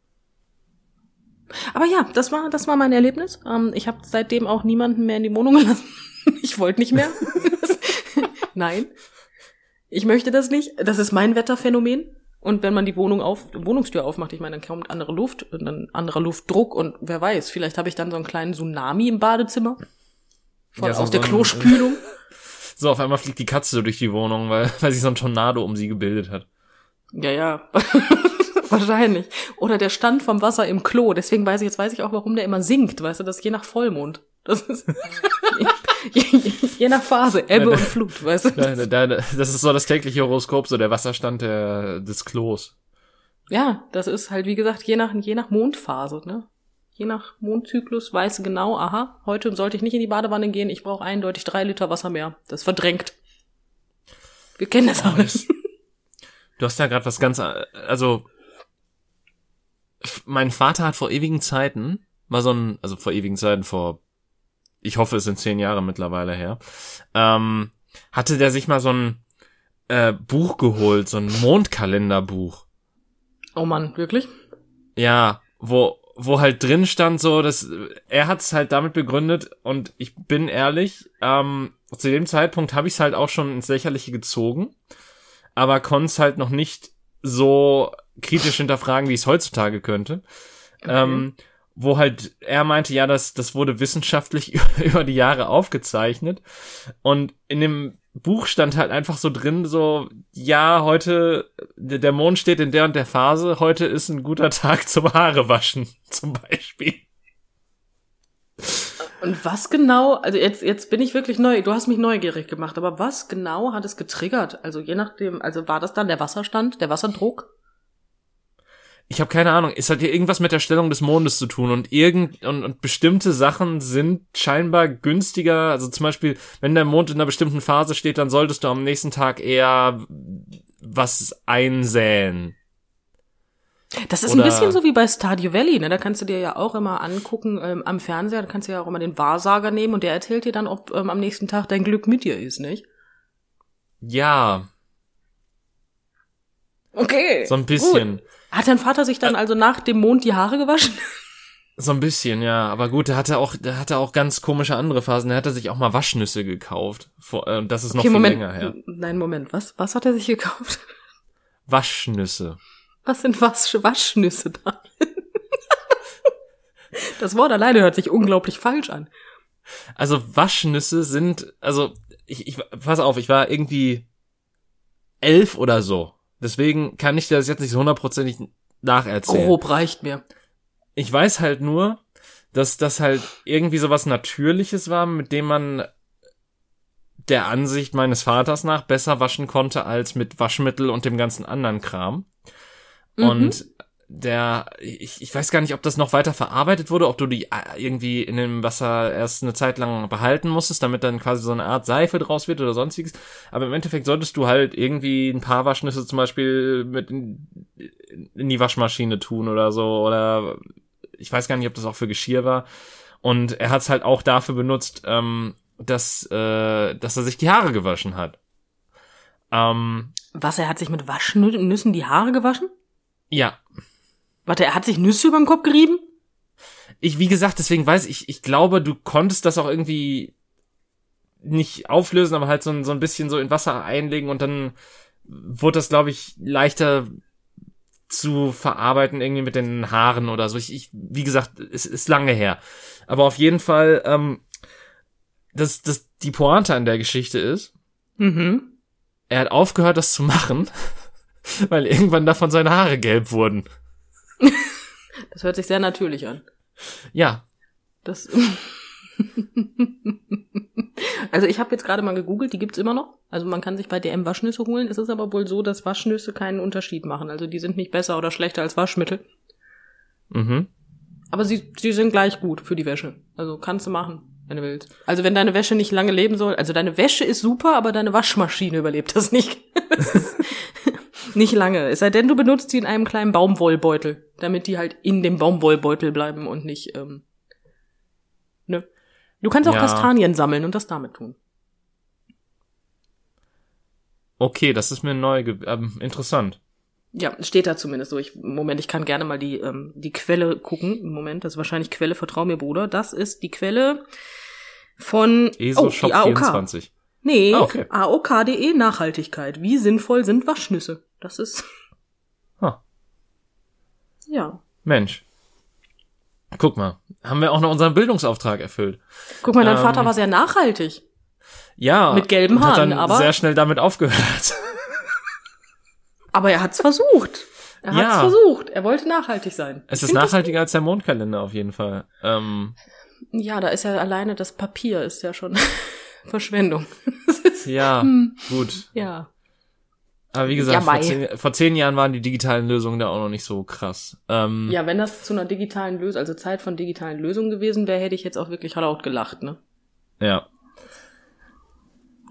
Aber ja, das war, das war mein Erlebnis. Ähm, ich habe seitdem auch niemanden mehr in die Wohnung *laughs* gelassen. ich wollte nicht mehr. *laughs* Nein. Ich möchte das nicht. Das ist mein Wetterphänomen. Und wenn man die Wohnung auf, Wohnungstür aufmacht, ich meine, dann kommt andere Luft und dann anderer Luftdruck und wer weiß, vielleicht habe ich dann so einen kleinen Tsunami im Badezimmer. Von, Ja, so- aus der so ein- Klospülung. *laughs* So, auf einmal fliegt die Katze so durch die Wohnung, weil, *laughs* weil sich so ein Tornado um sie gebildet hat. Ja, ja. *laughs* Wahrscheinlich. Oder der Stand vom Wasser im Klo. Deswegen weiß ich, jetzt weiß ich auch, warum der immer sinkt. Weißt du, das ist je nach Vollmond. Das ist *laughs* je, je, je nach Phase, Ebbe und Flut, weißt du. Da, da, das ist so das tägliche Horoskop, so der Wasserstand der, des Klos. Ja, das ist halt, wie gesagt, je nach, je nach Mondphase, ne? Je nach Mondzyklus weiß genau, aha, heute sollte ich nicht in die Badewanne gehen, ich brauche eindeutig drei Liter Wasser mehr. Das verdrängt. Wir kennen das alles. Du hast ja gerade was ganz, also mein Vater hat vor ewigen Zeiten mal so ein, also vor ewigen Zeiten, vor, ich hoffe, es sind zehn Jahre mittlerweile her, ähm, hatte der sich mal so ein äh, Buch geholt, so ein Mondkalenderbuch. Oh Mann, wirklich? Ja, wo wo halt drin stand so, dass er hat es halt damit begründet und ich bin ehrlich, ähm, zu dem Zeitpunkt habe ich es halt auch schon ins Lächerliche gezogen, aber konnte es halt noch nicht so kritisch hinterfragen, wie ich es heutzutage könnte. Ähm, wo halt er meinte, ja, das, das wurde wissenschaftlich *laughs* über die Jahre aufgezeichnet. Und in dem Buch stand halt einfach so drin, so, ja, heute, der Mond steht in der und der Phase, heute ist ein guter *laughs* Tag zum Haare waschen, *laughs* zum Beispiel. Und was genau, also jetzt, jetzt bin ich wirklich neu, du hast mich neugierig gemacht, aber was genau hat es getriggert? Also je nachdem, also war das dann der Wasserstand, der Wasserdruck? Ich habe keine Ahnung, es hat hier irgendwas mit der Stellung des Mondes zu tun und irgend und, und bestimmte Sachen sind scheinbar günstiger. Also zum Beispiel, wenn der Mond in einer bestimmten Phase steht, dann solltest du am nächsten Tag eher was einsäen. Das ist Oder- ein bisschen so wie bei Stardew Valley, ne? Da kannst du dir ja auch immer angucken ähm, am Fernseher, da kannst du ja auch immer den Wahrsager nehmen und der erzählt dir dann, ob ähm, am nächsten Tag dein Glück mit dir ist, nicht? Ja, Okay. so ein bisschen. Gut. Hat dein Vater sich dann also nach dem Mond die Haare gewaschen? *laughs* So ein bisschen, ja. Aber gut, der hatte auch, der hatte auch ganz komische andere Phasen. Der hatte sich auch mal Waschnüsse gekauft. Äh, das ist noch viel Moment. länger her. Nein, Moment, was? Was hat er sich gekauft? Waschnüsse. Was sind was Waschnüsse da? *laughs* das Wort alleine hört sich unglaublich falsch an. Also Waschnüsse sind, also ich, ich pass auf, ich war irgendwie elf oder so. Deswegen kann ich dir das jetzt nicht so hundertprozentig nacherzählen. Grob reicht mir. Ich weiß halt nur, dass das halt irgendwie so was Natürliches war, mit dem man der Ansicht meines Vaters nach besser waschen konnte als mit Waschmittel und dem ganzen anderen Kram. Mhm. Und der, ich, ich weiß gar nicht, ob das noch weiter verarbeitet wurde, ob du die äh, irgendwie in dem Wasser erst eine Zeit lang behalten musstest, damit dann quasi so eine Art Seife draus wird oder sonstiges. Aber im Endeffekt solltest du halt irgendwie ein paar Waschnüsse zum Beispiel mit in, in die Waschmaschine tun oder so oder ich weiß gar nicht, ob das auch für Geschirr war. Und er hat es halt auch dafür benutzt, ähm, dass, äh, dass er sich die Haare gewaschen hat. Ähm, Was, er hat sich mit Waschnüssen die Haare gewaschen? ja, Warte, er hat sich Nüsse über den Kopf gerieben? ich, wie gesagt, deswegen weiß ich, ich glaube, du konntest das auch irgendwie nicht auflösen, aber halt so ein, so ein bisschen so in Wasser einlegen und dann wurde das, glaube ich, leichter zu verarbeiten irgendwie mit den Haaren oder so. Ich, ich wie gesagt, es ist lange her. Aber auf jeden Fall, ähm, das, das, die Pointe an der Geschichte ist, Mhm. er hat aufgehört, das zu machen, *laughs* weil irgendwann davon seine Haare gelb wurden. Das hört sich sehr natürlich an. Ja, Das. *laughs* also ich habe jetzt gerade mal gegoogelt, die gibt's immer noch. Also man kann sich bei DM Waschnüsse holen. Es ist aber wohl so, dass Waschnüsse keinen Unterschied machen. Also die sind nicht besser oder schlechter als Waschmittel. mhm. Aber sie, sie sind gleich gut für die Wäsche. Also kannst du machen, wenn du willst. Also wenn deine Wäsche nicht lange leben soll, also deine Wäsche ist super, aber deine Waschmaschine überlebt das nicht. *laughs* Das ist nicht lange. Es sei denn, du benutzt sie in einem kleinen Baumwollbeutel, damit die halt in dem Baumwollbeutel bleiben und nicht, ähm, ne? Du kannst auch Ja. Kastanien sammeln und das damit tun. Okay, das ist mir neu, ähm, interessant. Ja, steht da zumindest so. Ich, Moment, ich kann gerne mal die, ähm, die Quelle gucken. Moment, das ist wahrscheinlich Quelle, vertrau mir, Bruder. Das ist die Quelle von ESO oh, Shop AOK. 24. Nee, Ah, okay. AOK.de Nachhaltigkeit. Wie sinnvoll sind Waschnüsse? Das ist. Ha. Ja. Mensch. Guck mal, haben wir auch noch unseren Bildungsauftrag erfüllt. Guck mal, dein Ähm, Vater war sehr nachhaltig. Ja. Mit gelben und hat Haaren, dann aber- sehr schnell damit aufgehört. *laughs* Aber er hat's versucht. Er hat's Ja. versucht. Er wollte nachhaltig sein. Es Ich ist nachhaltiger als der Mondkalender auf jeden Fall. Ähm. Ja, da ist ja alleine das Papier ist ja schon *laughs* Verschwendung. *laughs* Ist, ja, Hm. gut. ja. Aber wie gesagt, Ja, vor, zehn, vor zehn Jahren waren die digitalen Lösungen da auch noch nicht so krass. Ähm, Ja, wenn das zu einer digitalen Lösung, also Zeit von digitalen Lösungen gewesen wäre, hätte ich jetzt auch wirklich laut gelacht, ne? ja.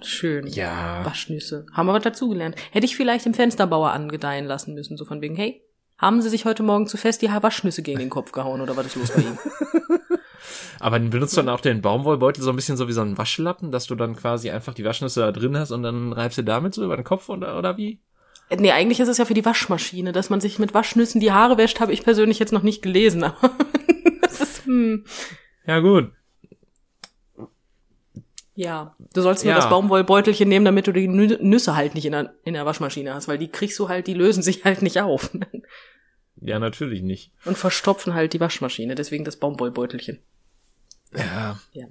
Schön. Ja. Waschnüsse. Haben wir was dazugelernt. Hätte ich vielleicht dem Fensterbauer angedeihen lassen müssen, so von wegen, hey, haben Sie sich heute Morgen zu fest die Waschnüsse gegen den Kopf gehauen oder was ist los bei Ihnen? *laughs* Aber benutzt du dann auch den Baumwollbeutel so ein bisschen so wie so einen Waschlappen, dass du dann quasi einfach die Waschnüsse da drin hast und dann reibst du damit so über den Kopf oder, oder wie? nee, eigentlich ist es ja für die Waschmaschine, dass man sich mit Waschnüssen die Haare wäscht, habe ich persönlich jetzt noch nicht gelesen, *laughs* aber das ist, hm, Ja, gut. ja. Du sollst nur Ja. das Baumwollbeutelchen nehmen, damit du die Nü Nüsse halt nicht in der, in der Waschmaschine hast, weil die kriegst du halt, die lösen sich halt nicht auf Ja, natürlich nicht. und verstopfen halt die Waschmaschine, deswegen das Baumwollbeutelchen. Ja. Ja.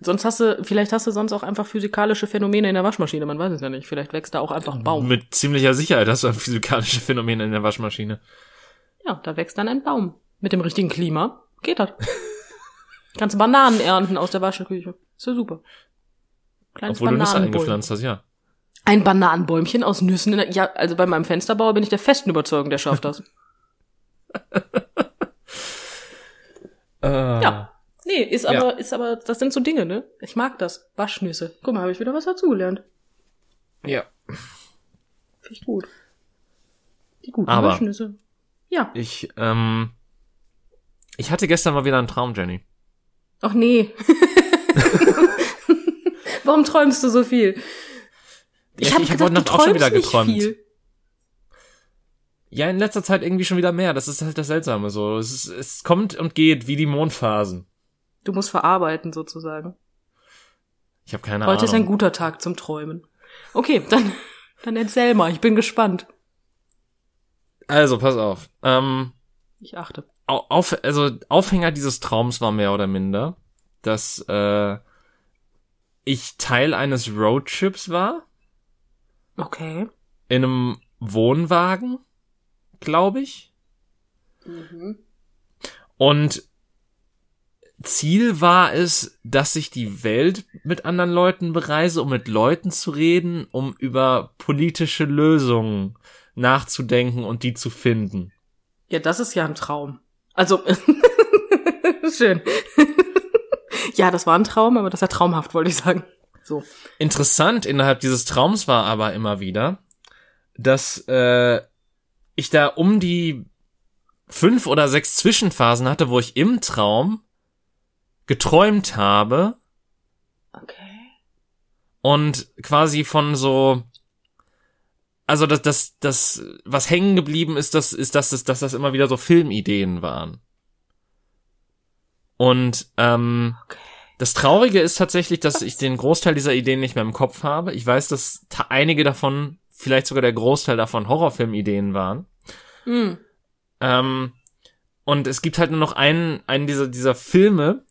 Sonst hast du, vielleicht hast du sonst auch einfach physikalische Phänomene in der Waschmaschine, man weiß es ja nicht. Vielleicht wächst da auch einfach ein Baum. Mit ziemlicher Sicherheit hast du ein physikalische Phänomen in der Waschmaschine. Ja, da wächst dann ein Baum. Mit dem richtigen Klima geht das. *laughs* Kannst Bananen ernten aus der Waschküche. Ist ja super. Kleines Obwohl du Nüsse Bananenbäumchen. eingepflanzt hast, ja. Ein Bananenbäumchen aus Nüssen. In der, ja, also bei meinem Fensterbauer bin ich der festen Überzeugung, der schafft das. Äh, Ja. Nee, ist Ja. aber, ist aber, das sind so Dinge, ne? Ich mag das. Waschnüsse. Guck mal, habe ich wieder was dazugelernt. Ja. Finde ich gut. Die guten Aber- Waschnüsse. Ja. Ich, ähm, ich hatte gestern mal wieder einen Traum, Jenny. Ach nee. *laughs* Warum träumst du so viel? Ja, hab ich hab heute Nacht auch schon wieder geträumt. viel. Ja, in letzter Zeit irgendwie schon wieder mehr. Das ist halt das Seltsame so. Es, ist, es kommt und geht wie die Mondphasen. Du musst verarbeiten sozusagen. Ich habe keine Heute Ahnung. ist ein guter Tag zum Träumen. Okay, dann, *laughs* dann erzähl mal. Ich bin gespannt. also, pass auf. Ähm, Ich achte. au- auf, also Aufhänger dieses Traums war mehr oder minder, dass äh, ich Teil eines Roadtrips war. Okay. In einem Wohnwagen, glaube ich. Mhm. Und Ziel war es, dass ich die Welt mit anderen Leuten bereise, um mit Leuten zu reden, um über politische Lösungen nachzudenken und die zu finden. Ja, das ist ja ein Traum. Also, *laughs* schön. ja, das war ein Traum, aber das ist ja traumhaft, wollte ich sagen. So. Interessant innerhalb dieses Traums war aber immer wieder, dass äh, ich da um die fünf oder sechs Zwischenphasen hatte, wo ich im Traum geträumt habe. Okay. Und quasi von so, also das, das, das, was hängen geblieben ist, das ist, dass das, dass das immer wieder so Filmideen waren. Und ähm, Okay. das Traurige ist tatsächlich, dass ich den Großteil dieser Ideen nicht mehr im Kopf habe. Ich weiß, dass einige davon, vielleicht sogar der Großteil davon Horrorfilmideen waren. Hm. Ähm, und es gibt halt nur noch einen, einen dieser, dieser Filme,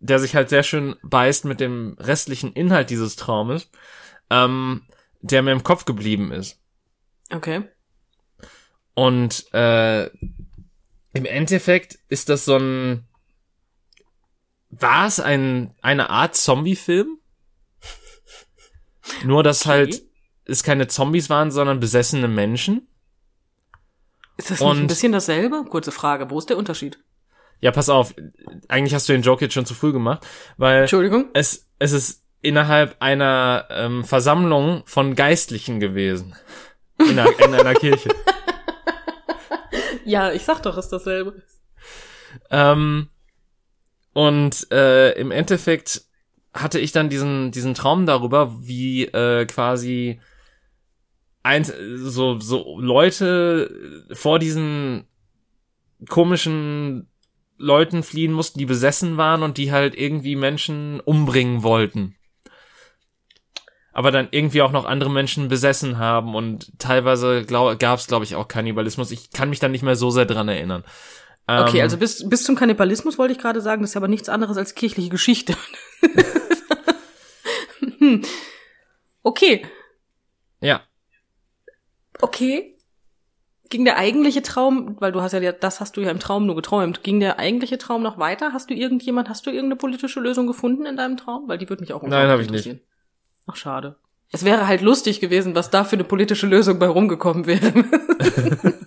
der sich halt sehr schön beißt mit dem restlichen Inhalt dieses Traumes, ähm, der mir im Kopf geblieben ist. Okay. Und äh, im Endeffekt ist das so ein. War es ein, eine Art Zombie-Film? *laughs* Nur, dass Okay. halt es keine Zombies waren, sondern besessene Menschen. Ist das nicht ein Und- bisschen dasselbe? Kurze Frage. Wo ist der Unterschied? Ja, pass auf. Eigentlich hast du den Joke jetzt schon zu früh gemacht, weil Entschuldigung. es, es ist innerhalb einer ähm, Versammlung von Geistlichen gewesen. In einer, in einer Kirche. *laughs* Ja, ich sag doch, ist dasselbe. Ähm, und äh, im Endeffekt hatte ich dann diesen, diesen Traum darüber, wie äh, quasi ein, so, so Leute vor diesen komischen Leuten fliehen mussten, die besessen waren und die halt irgendwie Menschen umbringen wollten. Aber dann irgendwie auch noch andere Menschen besessen haben und teilweise gab es, glaube ich, auch Kannibalismus. Ich kann mich dann nicht mehr so sehr dran erinnern. Okay, Ähm, also bis, bis zum Kannibalismus wollte ich gerade sagen, das ist aber nichts anderes als kirchliche Geschichte. *laughs* *laughs* Hm. okay, Ja, okay. Ging der eigentliche Traum, weil du hast ja, das hast du ja im Traum nur geträumt, ging der eigentliche Traum noch weiter? Hast du irgendjemand, hast du irgendeine politische Lösung gefunden in deinem Traum? Weil die würde mich auch Nein, hab ich interessieren. Ach, schade. Es wäre halt lustig gewesen, was da für eine politische Lösung bei rumgekommen wäre. *laughs* *laughs*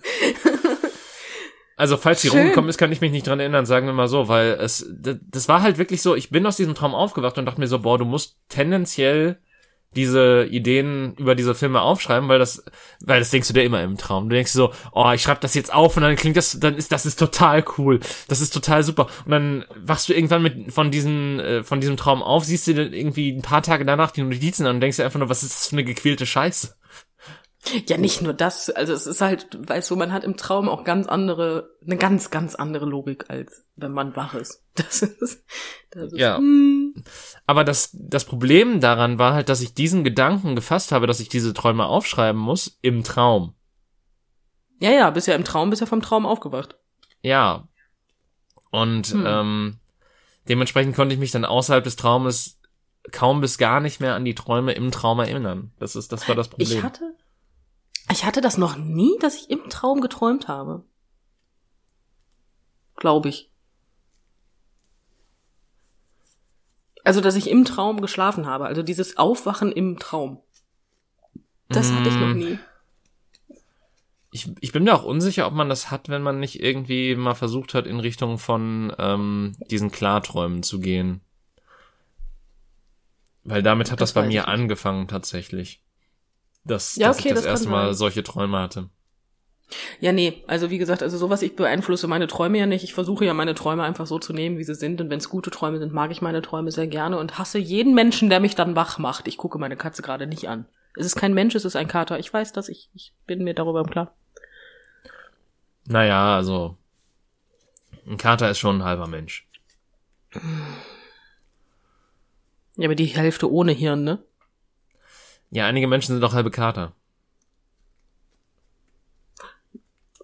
Also falls die Schön. rumgekommen ist, kann ich mich nicht dran erinnern, sagen wir mal so, weil es, das war halt wirklich so, ich bin aus diesem Traum aufgewacht und dachte mir so, boah, du musst tendenziell diese Ideen über diese Filme aufschreiben, weil das, weil das denkst du dir immer im Traum. Du denkst so, oh, ich schreibe das jetzt auf und dann klingt das, dann ist das ist total cool, das ist total super. Und dann wachst du irgendwann mit von diesen, äh, von diesem Traum auf, siehst du dann irgendwie ein paar Tage danach die Notizen an und denkst dir einfach nur, was ist das für eine gequälte Scheiße? Ja, nicht nur das. Also es ist halt, weißt du, man hat im Traum auch ganz andere, eine ganz, ganz andere Logik, als wenn man wach ist. *laughs* Das ist, das ist Ja. hm. Aber das, das Problem daran war halt, dass ich diesen Gedanken gefasst habe, dass ich diese Träume aufschreiben muss im Traum. Ja, ja, bist ja im Traum, bist ja vom Traum aufgewacht. Ja. Und Hm. ähm, dementsprechend konnte ich mich dann außerhalb des Traumes kaum bis gar nicht mehr an die Träume im Traum erinnern. Das ist, das war das Problem. Ich hatte, ich hatte das noch nie, dass ich im Traum geträumt habe. Glaube ich. Also, dass ich im Traum geschlafen habe. Also dieses Aufwachen im Traum. Das hatte ich noch Mm. nie. ich, ich bin mir auch unsicher, ob man das hat, wenn man nicht irgendwie mal versucht hat, in Richtung von ähm, diesen Klarträumen zu gehen. Weil damit hat das, Das bei mir angefangen tatsächlich. Dass, Ja, dass okay, ich das, das erste Mal sein. solche Träume hatte. Ja, nee, also wie gesagt, also sowas, ich beeinflusse meine Träume ja nicht. Ich versuche ja meine Träume einfach so zu nehmen, wie sie sind. Und wenn es gute Träume sind, mag ich meine Träume sehr gerne und hasse jeden Menschen, der mich dann wach macht. Ich gucke meine Katze gerade nicht an. Es ist kein Mensch, es ist ein Kater. Ich weiß das, ich, ich bin mir darüber im Klaren. Naja, also ein Kater ist schon ein halber Mensch. Ja, aber die Hälfte ohne Hirn, ne? Ja, einige Menschen sind auch halbe Kater.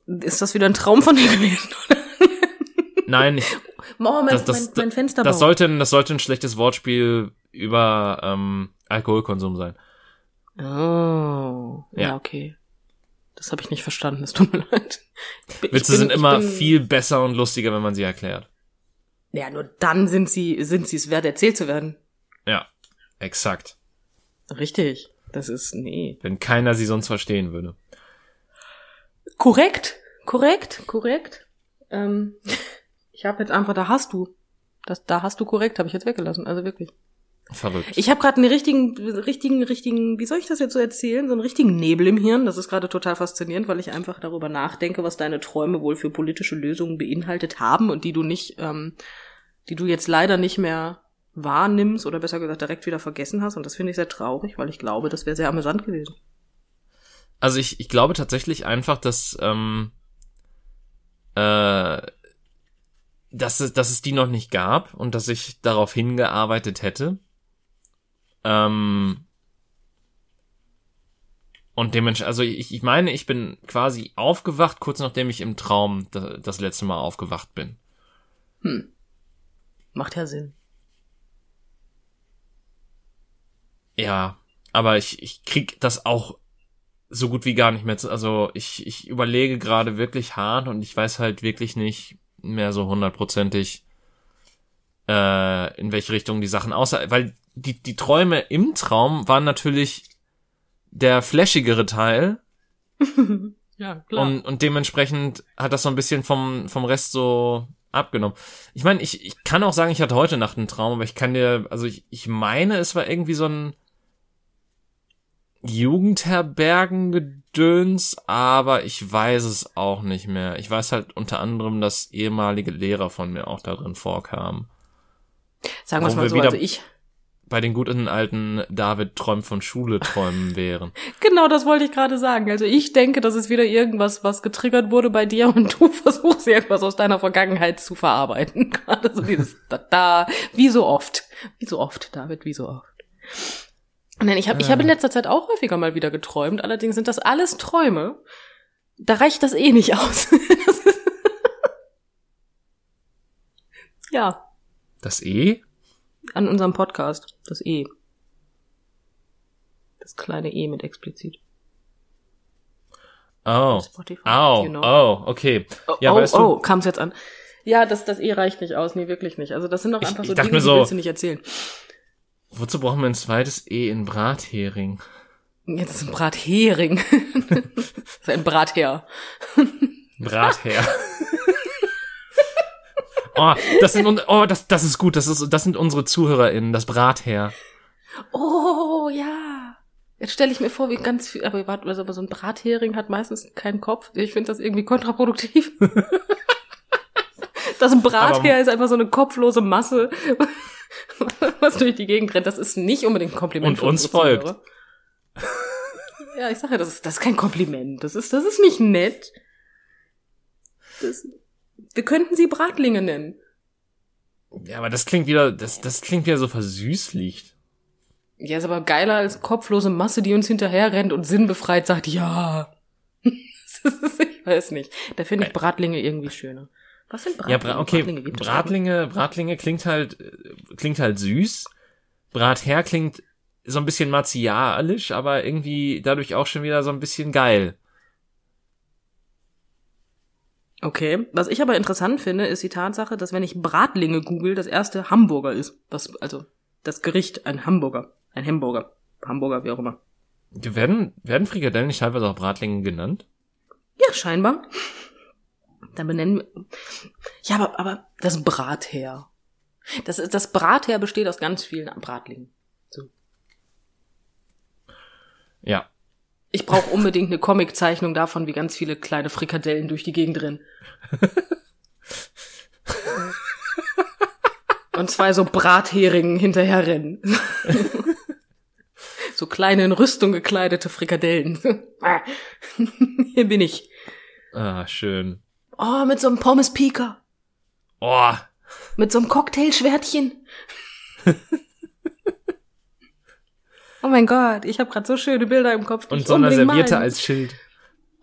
Ist das wieder ein Traum von dir gewesen? Nein, *laughs* ich, Oh, mein, Das, das, mein, mein Fenster das, sollte, ein- das sollte ein schlechtes Wortspiel über ähm, Alkoholkonsum sein. Oh, ja, Ja. okay. Das habe ich nicht verstanden, es tut mir leid. Bin- Witze bin- sind immer bin- viel besser und lustiger, wenn man sie erklärt. Ja, nur dann sind sie, sind sie es wert, erzählt zu werden. Ja, exakt. Richtig. Das ist, nee. Wenn keiner sie sonst verstehen würde. Korrekt, korrekt, korrekt. Ähm, ich habe jetzt einfach, da hast du. Das, da hast du korrekt, habe ich jetzt weggelassen. Also wirklich. Verrückt. Ich habe gerade einen richtigen, richtigen, richtigen, wie soll ich das jetzt so erzählen? So einen richtigen Nebel im Hirn. Das ist gerade total faszinierend, weil ich einfach darüber nachdenke, was deine Träume wohl für politische Lösungen beinhaltet haben und die du nicht, ähm, die du jetzt leider nicht mehr wahrnimmst oder besser gesagt direkt wieder vergessen hast. Und das finde ich sehr traurig, weil ich glaube, das wäre sehr amüsant gewesen. Also ich, ich glaube tatsächlich einfach, dass, ähm, äh, dass, es, dass es die noch nicht gab und dass ich darauf hingearbeitet hätte. Ähm, und dementsprechend, also ich, ich meine, ich bin quasi aufgewacht, kurz nachdem ich im Traum das, das letzte Mal aufgewacht bin. Hm. Macht ja Sinn. Ja, aber ich, ich krieg das auch so gut wie gar nicht mehr zu. Also ich, ich überlege gerade wirklich hart und ich weiß halt wirklich nicht mehr so hundertprozentig, äh, in welche Richtung die Sachen außer, weil die, die Träume im Traum waren natürlich der flashigere Teil *laughs* ja, und, und dementsprechend hat das so ein bisschen vom, vom Rest so abgenommen. Ich meine, ich, ich kann auch sagen, ich hatte heute Nacht einen Traum, aber ich kann dir, also ich, ich meine, es war irgendwie so ein Jugendherbergengedöns, aber ich weiß es auch nicht mehr. Ich weiß halt unter anderem, dass ehemalige Lehrer von mir auch darin vorkamen. Sagen wir es mal so, wieder- also ich, Bei den guten alten David träumt von Schule träumen wären. *laughs* Genau, das wollte ich gerade sagen. Also ich denke, das ist wieder irgendwas, was getriggert wurde bei dir und du *laughs* versuchst irgendwas aus deiner Vergangenheit zu verarbeiten. *laughs* Gerade so dieses da, da, wie so oft. Wie so oft, David, wie so oft. Nein, ich habe ich hab in letzter Zeit auch häufiger mal wieder geträumt. Allerdings sind das alles Träume. Da reicht das eh nicht aus. Das *laughs* ja, Das E? an unserem Podcast. Das E. Das kleine E mit explizit. Oh. Spotify, Au, you know. oh, okay. Ja, oh, weißt du, oh, kam's jetzt an. Ja, das, das eh reicht nicht aus. Nee, wirklich nicht. Also das sind doch Ich- einfach ich so dachte Dinge, mir die so- willst du nicht erzählen. Wozu brauchen wir ein zweites E in Brathering? Jetzt ist ein Brathering. *laughs* das ist ein Brather. Bratherr. oh, das sind oh, das das ist gut, das ist das sind unsere ZuhörerInnen, das Bratherr. Oh, ja. Jetzt stelle ich mir vor, wie ganz viel, aber also aber so ein Brathering hat meistens keinen Kopf. Ich finde das irgendwie kontraproduktiv. *laughs* Das Brather Aber- ist einfach so eine kopflose Masse, *laughs* was durch die Gegend rennt. Das ist nicht unbedingt ein Kompliment. Und für uns folgt. Ja, ich sage ja, das ist, das ist kein Kompliment. Das ist, das ist nicht nett. Das, wir könnten sie Bratlinge nennen. Ja, aber das klingt wieder das das klingt wieder so versüßlicht. Ja, ist aber geiler als kopflose Masse, die uns hinterher rennt und sinnbefreit sagt, ja. *laughs* Ich weiß nicht. Da finde ich Bratlinge irgendwie schöner. Was sind Ja, Bratlinge? Bra okay, Bratlinge gibt Bratlinge, Bratlinge klingt halt äh, klingt halt süß. Bratherr klingt so ein bisschen martialisch, aber irgendwie dadurch auch schon wieder so ein bisschen geil. Okay. Was ich aber interessant finde, ist die Tatsache, dass wenn ich Bratlinge google, das erste Hamburger ist. Das, also, das Gericht, ein Hamburger. Ein Hamburger. Hamburger, wie auch immer. Werden werden Frikadellen nicht teilweise auch Bratlinge genannt? Ja, scheinbar. Dann benennen wir. Ja, aber, aber das Brather. Das, das Brather besteht aus ganz vielen Bratlingen. So. Ja. Ich brauche unbedingt eine Comiczeichnung davon, wie ganz viele kleine Frikadellen durch die Gegend rennen. Und zwei so Bratheringen hinterher rennen. so kleine in Rüstung gekleidete Frikadellen. Hier bin ich. Ah, schön. Oh, mit so einem Pommes-Pika. Oh, Mit so einem Cocktailschwertchen. *laughs* oh mein Gott, ich habe gerade so schöne Bilder im Kopf. und so eine Serviette malen als Schild.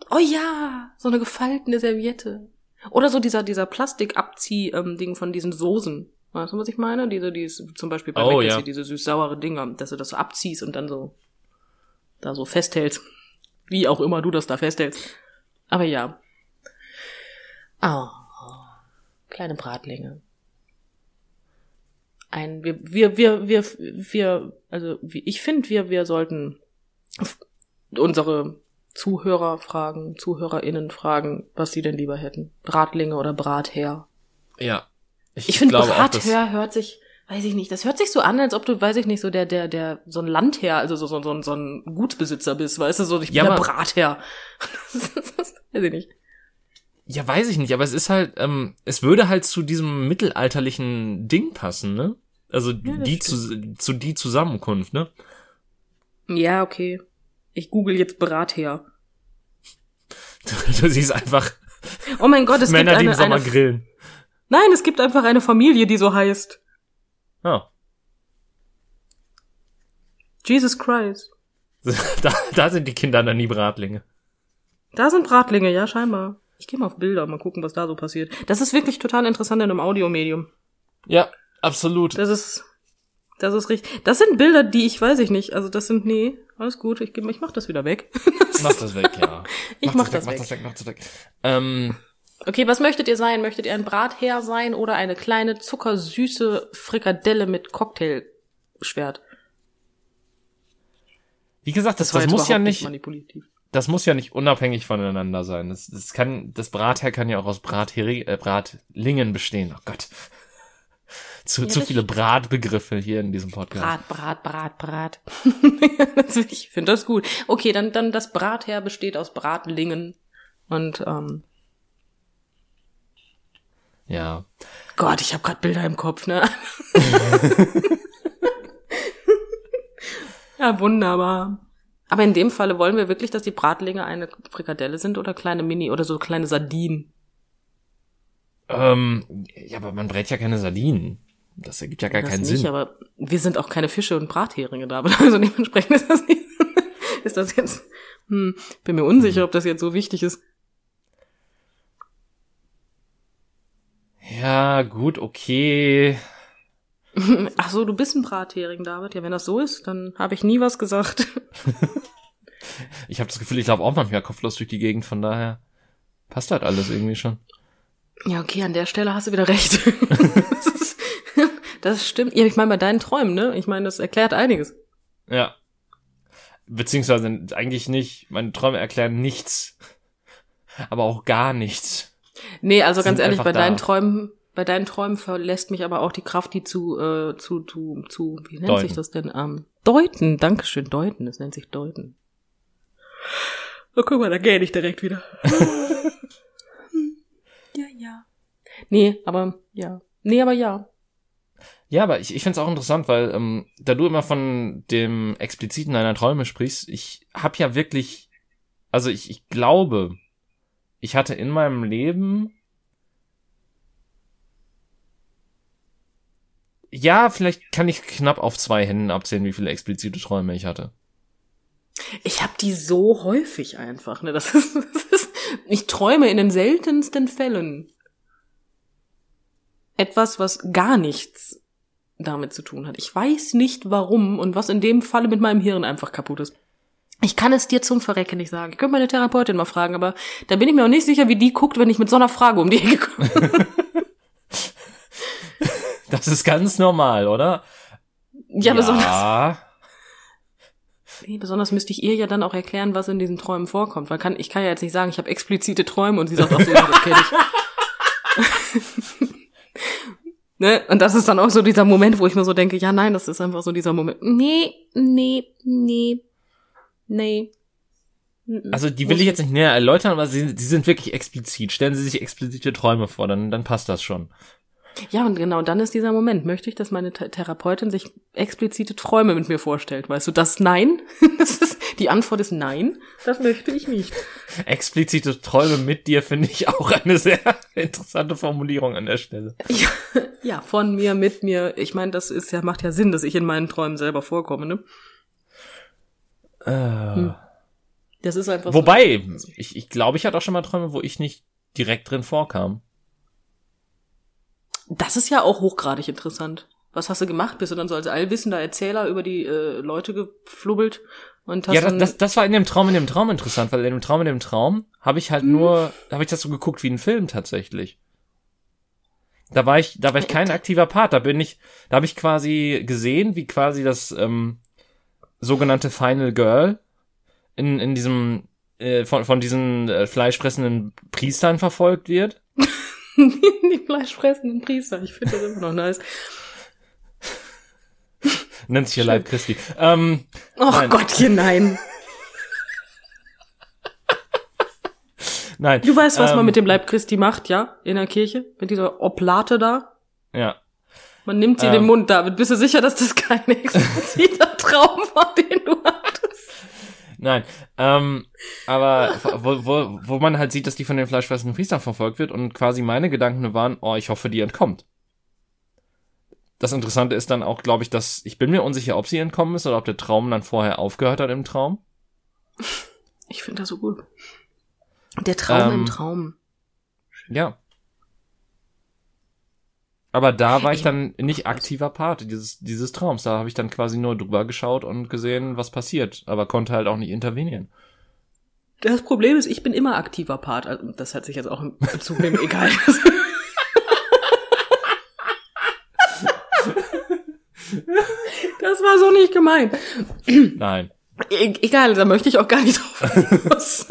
Oh ja, so eine gefaltene Serviette. Oder so dieser, dieser Plastikabzieh-Ding ähm, von diesen Soßen. Weißt du, was ich meine? Diese, die ist zum Beispiel bei Oh, Mc's, ja. diese süß-saure Dinger, dass du das so abziehst und dann so da so festhältst. Wie auch immer du das da festhältst. Aber ja. Ah, kleine Bratlinge. Ein, wir, wir, wir, wir, wir, also ich finde, wir, wir sollten unsere Zuhörer fragen, ZuhörerInnen fragen, was sie denn lieber hätten. Bratlinge oder Bratherr. Ja. Ich finde, auch, dass- Bratherr hört sich, weiß ich nicht, das hört sich so an, als ob du, weiß ich nicht, so der, der, der, so ein Landherr, also so, so, so, ein- so ein Gutsbesitzer bist, weißt du, so, ich bin Ja, der Bratherr. *laughs* weiß ich nicht. Ja, weiß ich nicht, aber es ist halt, ähm, es würde halt zu diesem mittelalterlichen Ding passen, ne? Also das die zu, zu die Zusammenkunft, ne? Ja, okay. Ich google jetzt Bratherr. *laughs* Du siehst einfach Oh mein Gott, es Männer, gibt die im eine, Sommer eine, grillen. nein, es gibt einfach eine Familie, die so heißt. Ja. Jesus Christ. *laughs* Da, da sind die Kinder dann die Bratlinge. Da sind Bratlinge, ja, scheinbar. Ich gehe mal auf Bilder, mal gucken, was da so passiert. Das ist wirklich total interessant in einem Audiomedium. Ja, absolut. Das ist, das ist richtig. Das sind Bilder, die ich weiß ich nicht. Also das sind, nee, alles gut. Ich, ich mach das wieder weg. *laughs* Mach das weg, ja. Ich mach mach das Mach weg. das weg, mach das weg. Ähm, Okay, was möchtet ihr sein? Möchtet ihr ein Bratherr sein oder eine kleine zuckersüße Frikadelle mit Cocktailschwert? wie gesagt, das, war das jetzt muss ja überhaupt nicht, manipulativ. Das muss ja nicht unabhängig voneinander sein. Das, das kann, das Bratherr kann ja auch aus Bratheri äh, Bratlingen bestehen. Oh Gott. *laughs* Zu, Ja, zu viele Bratbegriffe hier in diesem Podcast. Brat, Brat, Brat, Brat. *laughs* Ich finde das gut. Okay, dann, dann das Bratherr besteht aus Bratlingen. Und ähm, Ja. Gott, ich habe gerade Bilder im Kopf, ne? *laughs* ja, wunderbar. Aber in dem Falle wollen wir wirklich, dass die Bratlinge eine Frikadelle sind oder kleine Mini oder so kleine Sardinen. Ähm, ja, aber man brät ja keine Sardinen. Das ergibt ja gar das keinen nicht, Sinn. aber wir sind auch keine Fische und Bratheringe da. *laughs* Also dementsprechend ist das nicht, *laughs* ist das jetzt, hm, bin mir unsicher, ob das jetzt so wichtig ist. Ja, gut, okay. *laughs* Ach so, du bist ein Brathering, David. Ja, wenn das so ist, dann habe ich nie was gesagt. *laughs* Ich habe das Gefühl, ich laufe auch manchmal kopflos durch die Gegend, von daher passt halt alles irgendwie schon. Ja, okay, an der Stelle hast du wieder recht. *laughs* das, ist, das stimmt. Ja, ich meine, bei deinen Träumen, ne? Ich meine, das erklärt einiges. Ja. Beziehungsweise eigentlich nicht. Meine Träume erklären nichts. Aber auch gar nichts. Nee, also ganz ehrlich, bei deinen da. Träumen, bei deinen Träumen verlässt mich aber auch die Kraft, die zu, äh, zu, zu, zu, wie nennt Deuten. sich das denn? Ähm, deuten, Dankeschön, deuten, das nennt sich deuten. Oh, guck mal, da gehe ich direkt wieder. *laughs* ja, ja. Nee, aber, ja. Nee, aber ja. Ja, aber ich, ich finde es auch interessant, weil ähm, da du immer von dem Expliziten deiner Träume sprichst, ich habe ja wirklich, also ich, ich glaube, ich hatte in meinem Leben ja, vielleicht kann ich knapp auf zwei Händen abzählen, wie viele explizite Träume ich hatte. Ich habe die so häufig einfach, ne? Das ist, *laughs* das ist, ich träume in den seltensten Fällen etwas, was gar nichts damit zu tun hat. Ich weiß nicht warum und was in dem Falle mit meinem Hirn einfach kaputt ist. Ich kann es dir zum Verrecken nicht sagen. Ich könnte meine Therapeutin mal fragen, aber da bin ich mir auch nicht sicher, wie die guckt, wenn ich mit so einer Frage um die Ecke komme. *laughs* Das ist ganz normal, oder? Ja, besonders, *laughs* nee, besonders müsste ich ihr ja dann auch erklären, was in diesen Träumen vorkommt. Weil kann, ich kann ja jetzt nicht sagen, ich habe explizite Träume und sie sagt, ach so, ja, das kenne ich. *laughs* ne? Und das ist dann auch so dieser Moment, wo ich mir so denke, ja, nein, das ist einfach so dieser Moment. Nee, nee, nee, nee. Also die will ich jetzt nicht näher erläutern, aber sie, sie sind wirklich explizit. Stellen Sie sich explizite Träume vor, dann, dann passt das schon. Ja, und genau dann ist dieser Moment. Möchte ich, dass meine Th- Therapeutin sich explizite Träume mit mir vorstellt? Weißt du, das Nein? *laughs* Das ist, die Antwort ist Nein. Das möchte ich nicht. Explizite Träume mit dir finde ich auch eine sehr *laughs* interessante Formulierung an der Stelle. Ja, ja, von mir, mit mir. Ich meine, das ist ja, macht ja Sinn, dass ich in meinen Träumen selber vorkomme, ne? Äh, Das ist einfach Wobei, ich, ich glaube, ich hatte auch schon mal Träume, wo ich nicht direkt drin vorkam. Das ist ja auch hochgradig interessant. Was hast du gemacht? Bist du dann so als allwissender Erzähler über die äh, Leute geflubbelt und hast Ja, das, das, das war in dem Traum, in dem Traum interessant, weil in dem Traum, in dem Traum habe ich halt nur, habe ich das so geguckt wie ein Film tatsächlich. Da war ich, da war ich kein aktiver Part. Da bin ich, da habe ich quasi gesehen, wie quasi das ähm, sogenannte Final Girl in in diesem äh, von von diesen äh, fleischfressenden Priestern verfolgt wird. *laughs* die fleischfressenden Priester. Ich finde das immer noch nice. Nennt sich ja Leib Christi. Ähm, Och Nein. Gottchen, nein. nein. Du weißt, was man ähm, mit dem Leib Christi macht, ja? In der Kirche? Mit dieser Oblate da? Ja. Man nimmt sie in den Ähm. Mund, David. Bist du sicher, dass das kein *laughs* expliziter Traum war, den du? Nein, ähm, aber *laughs* wo, wo, wo man halt sieht, dass die von den fleischfressenden Priestern verfolgt wird und quasi meine Gedanken waren, oh, ich hoffe, die entkommt. Das Interessante ist dann auch, glaube ich, dass ich bin mir unsicher, ob sie entkommen ist oder ob der Traum dann vorher aufgehört hat im Traum. Ich finde das so gut. Der Traum Ähm. im Traum. Ja. Aber da war ich Ich- dann nicht aktiver Part dieses, dieses Traums. Da habe ich dann quasi nur drüber geschaut und gesehen, was passiert, aber konnte halt auch nicht intervenieren. Das Problem ist, ich bin immer aktiver Part. Also, das hat sich jetzt auch *laughs* im Bezug nehmen, egal. Das war so nicht gemeint. Nein. E egal, da möchte ich auch gar nicht drauf hinaus.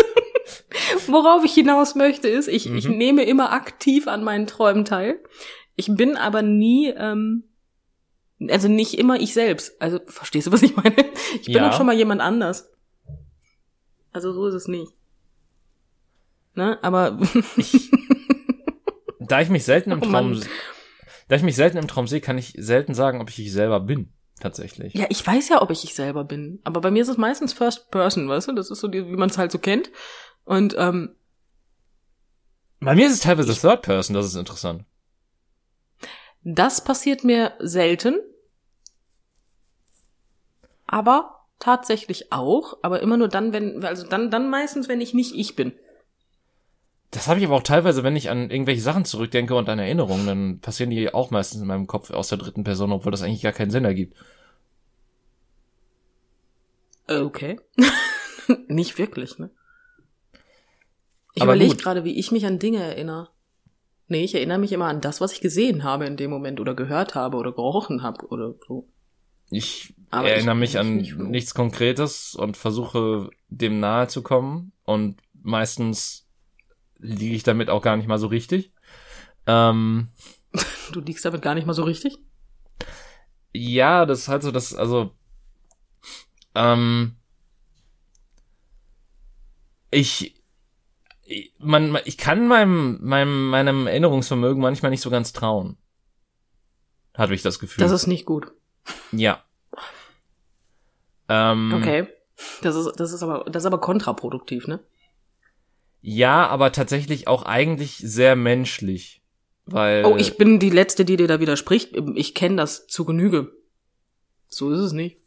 Worauf ich hinaus möchte, ist, ich, ich Mhm. nehme immer aktiv an meinen Träumen teil. Ich bin aber nie, ähm, also nicht immer ich selbst. Also, verstehst du, was ich meine? Ich bin Ja. auch schon mal jemand anders. Also so ist es nicht. Ne? Aber *laughs* Da ich mich selten im Oh Traum, da ich mich selten im Traum sehe, kann ich selten sagen, ob ich ich selber bin. Tatsächlich. ja, ich weiß ja, ob ich ich selber bin. Aber bei mir ist es meistens First Person, weißt du? Das ist so, die, wie man es halt so kennt. Und ähm, Bei mir ist es teilweise Third Person, das ist interessant. Das passiert mir selten. Aber tatsächlich auch, aber immer nur dann, wenn, also dann, dann meistens, wenn ich nicht ich bin. Das habe ich aber auch teilweise, wenn ich an irgendwelche Sachen zurückdenke und an Erinnerungen, dann passieren die auch meistens in meinem Kopf aus der dritten Person, obwohl das eigentlich gar keinen Sinn ergibt. Okay. *laughs* nicht wirklich, ne? Ich überlege gerade, wie ich mich an Dinge erinnere. Nee, ich erinnere mich immer an das, was ich gesehen habe in dem Moment oder gehört habe oder gerochen habe oder so. Ich Aber erinnere ich- mich ich an so. nichts Konkretes und versuche dem nahe zu kommen und meistens liege ich damit auch gar nicht mal so richtig. Ähm, Du liegst damit gar nicht mal so richtig? Ja, das ist halt so, das, also, ähm, ich, ich- man, ich kann meinem, meinem, meinem Erinnerungsvermögen manchmal nicht so ganz trauen. Hatte ich das Gefühl. Das ist nicht gut. ja. Ähm, Okay. Das ist, das ist aber, das ist aber kontraproduktiv, ne? Ja, aber tatsächlich auch eigentlich sehr menschlich. Weil. Oh, ich bin die Letzte, die dir da widerspricht. Ich kenne das zu Genüge. So ist es nicht.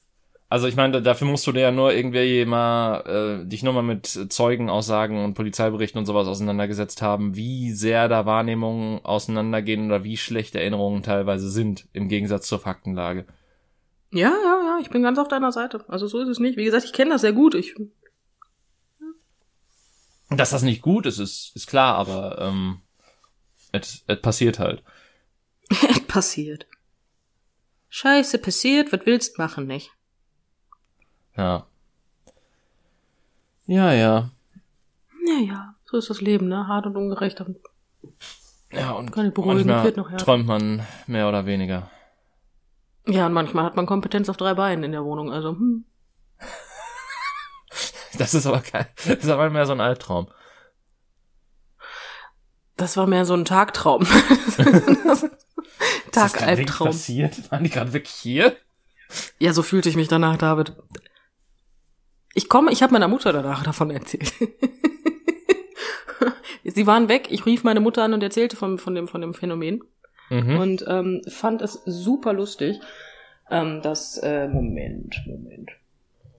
Also ich meine, dafür musst du dir ja nur irgendwie mal äh, dich nur mal mit Zeugenaussagen und Polizeiberichten und sowas auseinandergesetzt haben, wie sehr da Wahrnehmungen auseinandergehen oder wie schlecht Erinnerungen teilweise sind, im Gegensatz zur Faktenlage. Ja, ja, ja, ich bin ganz auf deiner Seite. Also so ist es nicht. Wie gesagt, ich kenne das sehr gut. Ich, Dass das nicht gut ist, ist, ist klar, aber ähm, es es passiert halt. *laughs* passiert. Scheiße, passiert, was willst machen, nicht? Ja. Ja, ja. Ja, ja, so ist das Leben, ne? Hart und ungerecht. Und Ja, und Kann ich beruhigen, manchmal träumt man mehr oder weniger. Ja, und manchmal hat man Kompetenz auf drei Beinen in der Wohnung, also, hm. *laughs* Das ist aber kein, das ist aber mehr so ein Albtraum. Das war mehr so ein Tagtraum. *laughs* Tagalbtraum. passiert? Waren die gerade wirklich hier? Ja, so fühlte ich mich danach, David. Ich komme, ich habe meiner Mutter danach davon erzählt. *laughs* Sie waren weg, ich rief meine Mutter an und erzählte von, von, dem, von dem Phänomen Mhm. und ähm, fand es super lustig, ähm, dass, äh, Moment, Moment.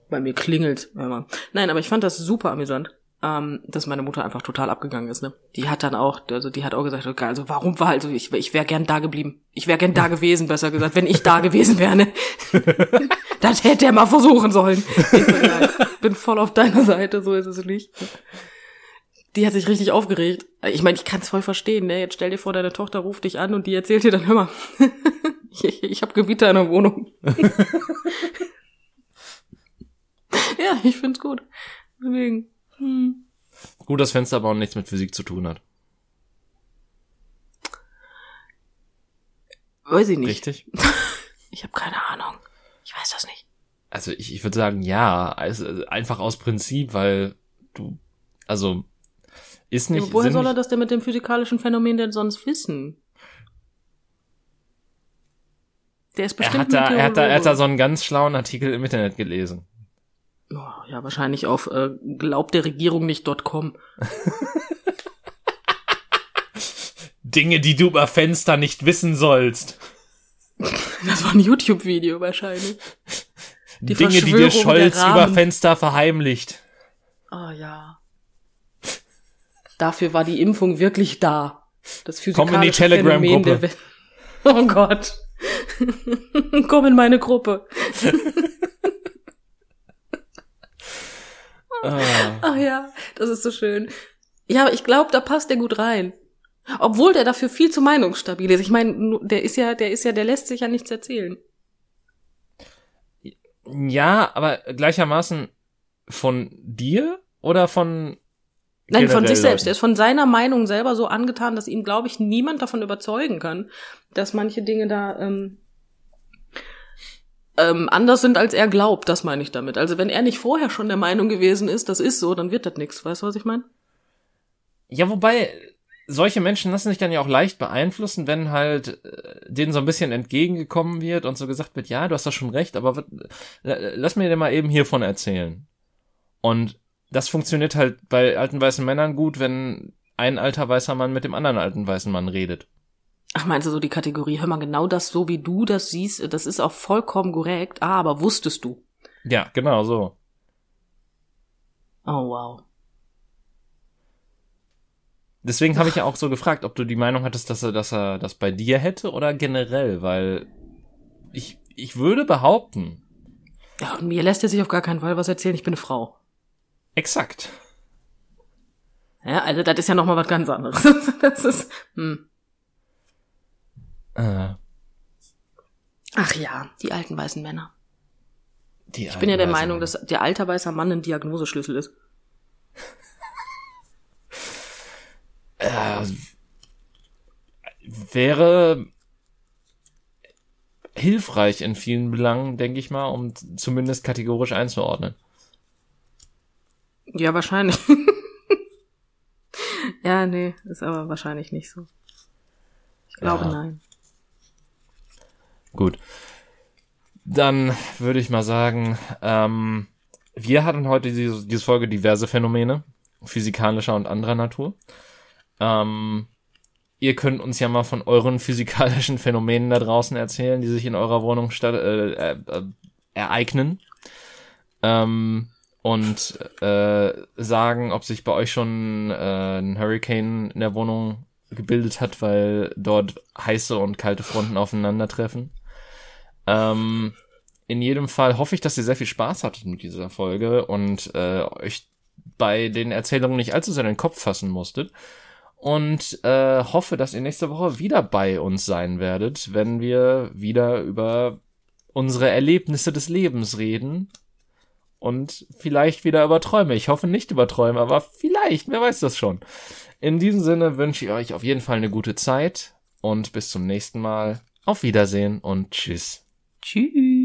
Bei mir klingelt. Nein, aber ich fand das super amüsant. Ähm, dass meine Mutter einfach total abgegangen ist. Ne? Die hat dann auch, also die hat auch gesagt, okay, also warum war also ich, ich wäre gern da geblieben. Ich wäre gern da *laughs* gewesen, besser gesagt, wenn ich da gewesen wäre. Ne? *laughs* das hätte er mal versuchen sollen. Ich bin voll auf deiner Seite, so ist es nicht. Die hat sich richtig aufgeregt. Ich meine, ich kann es voll verstehen. Ne? Jetzt stell dir vor, deine Tochter ruft dich an und die erzählt dir dann, hör mal, *laughs* ich, ich habe Gewitter in der Wohnung. ja, ich find's gut. Deswegen. Hm. Gut, das Fenster aber auch nichts mit Physik zu tun hat. Weiß ich nicht. Richtig? *laughs* Ich habe keine Ahnung. Ich weiß das nicht. Also ich, ich würde sagen, ja, also einfach aus Prinzip, weil du, also ist nicht. Ja, woher soll er das denn mit dem physikalischen Phänomen denn sonst wissen? Der ist er bestimmt hat, da, er, hat da, er hat da so einen ganz schlauen Artikel im Internet gelesen. Oh, ja, wahrscheinlich auf äh, glaubt der Regierung nicht.com. *laughs* Dinge, die du über Fenster nicht wissen sollst. Das war ein YouTube-Video wahrscheinlich. Die Dinge, die dir Scholz über. Fenster verheimlicht. Oh ja. Dafür war die Impfung wirklich da. Das Komm in die physikalische Telegram-Gruppe. Oh Gott. *laughs* Komm in meine Gruppe. *laughs* Ah. Ach ja, das ist so schön. Ja, aber ich glaube, da passt der gut rein. Obwohl der dafür viel zu meinungsstabil ist. Ich meine, der ist ja, der ist ja, der lässt sich ja nichts erzählen. Ja, aber gleichermaßen von dir oder von Nein, von sich selbst. Er ist von seiner Meinung selber so angetan, dass ihn, glaube ich, niemand davon überzeugen kann, dass manche Dinge da ähm, ähm, anders sind, als er glaubt. Das meine ich damit. Also wenn er nicht vorher schon der Meinung gewesen ist, das ist so, dann wird das nichts. Weißt du, was ich meine? Ja, wobei solche Menschen lassen sich dann ja auch leicht beeinflussen, wenn halt äh, denen so ein bisschen entgegengekommen wird und so gesagt wird, ja, du hast da schon recht, aber lass mir dir mal eben hiervon erzählen. Und das funktioniert halt bei alten weißen Männern gut, wenn ein alter weißer Mann mit dem anderen alten weißen Mann redet. Ach, meinst du so die Kategorie, hör mal, genau das, so wie du das siehst, das ist auch vollkommen korrekt. Ah, aber wusstest du? Ja, genau so. Oh, wow. Deswegen habe ich ja auch so gefragt, ob du die Meinung hattest, dass er, dass er das bei dir hätte oder generell, weil ich, ich würde behaupten, Ja, und mir lässt er sich auf gar keinen Fall was erzählen, ich bin eine Frau. exakt. Ja, also das ist ja noch mal was ganz anderes. *laughs* das ist, hm. Äh, Ach ja, die alten weißen Männer. die Ich bin ja der Meinung, dass der alte weiße Mann ein Diagnoseschlüssel ist. äh, wäre hilfreich in vielen Belangen, denke ich mal, um zumindest kategorisch einzuordnen. Ja, wahrscheinlich. *laughs* ja, nee, ist aber wahrscheinlich nicht so. Ich glaube Ja. nein. Gut. Dann würde ich mal sagen, ähm, wir hatten heute diese, diese Folge diverse Phänomene, physikalischer und anderer Natur. Ähm, ihr könnt uns ja mal von euren *laughs* physikalischen Phänomenen da draußen erzählen, die sich in eurer Wohnung statt, äh, äh, äh, ereignen. Ähm, und äh, sagen, ob sich bei euch schon äh, ein Hurricane in der Wohnung gebildet hat, weil dort heiße und kalte Fronten aufeinandertreffen. Ähm, in jedem Fall hoffe ich, dass ihr sehr viel Spaß hattet mit dieser Folge und äh, euch bei den Erzählungen nicht allzu sehr in den Kopf fassen musstet. Und äh, hoffe, dass ihr nächste Woche wieder bei uns sein werdet, wenn wir wieder über unsere Erlebnisse des Lebens reden und vielleicht wieder über Träume. Ich hoffe nicht über Träume, aber vielleicht, wer weiß das schon. In diesem Sinne wünsche ich euch auf jeden Fall eine gute Zeit und bis zum nächsten Mal. Auf Wiedersehen und tschüss. Tschüss.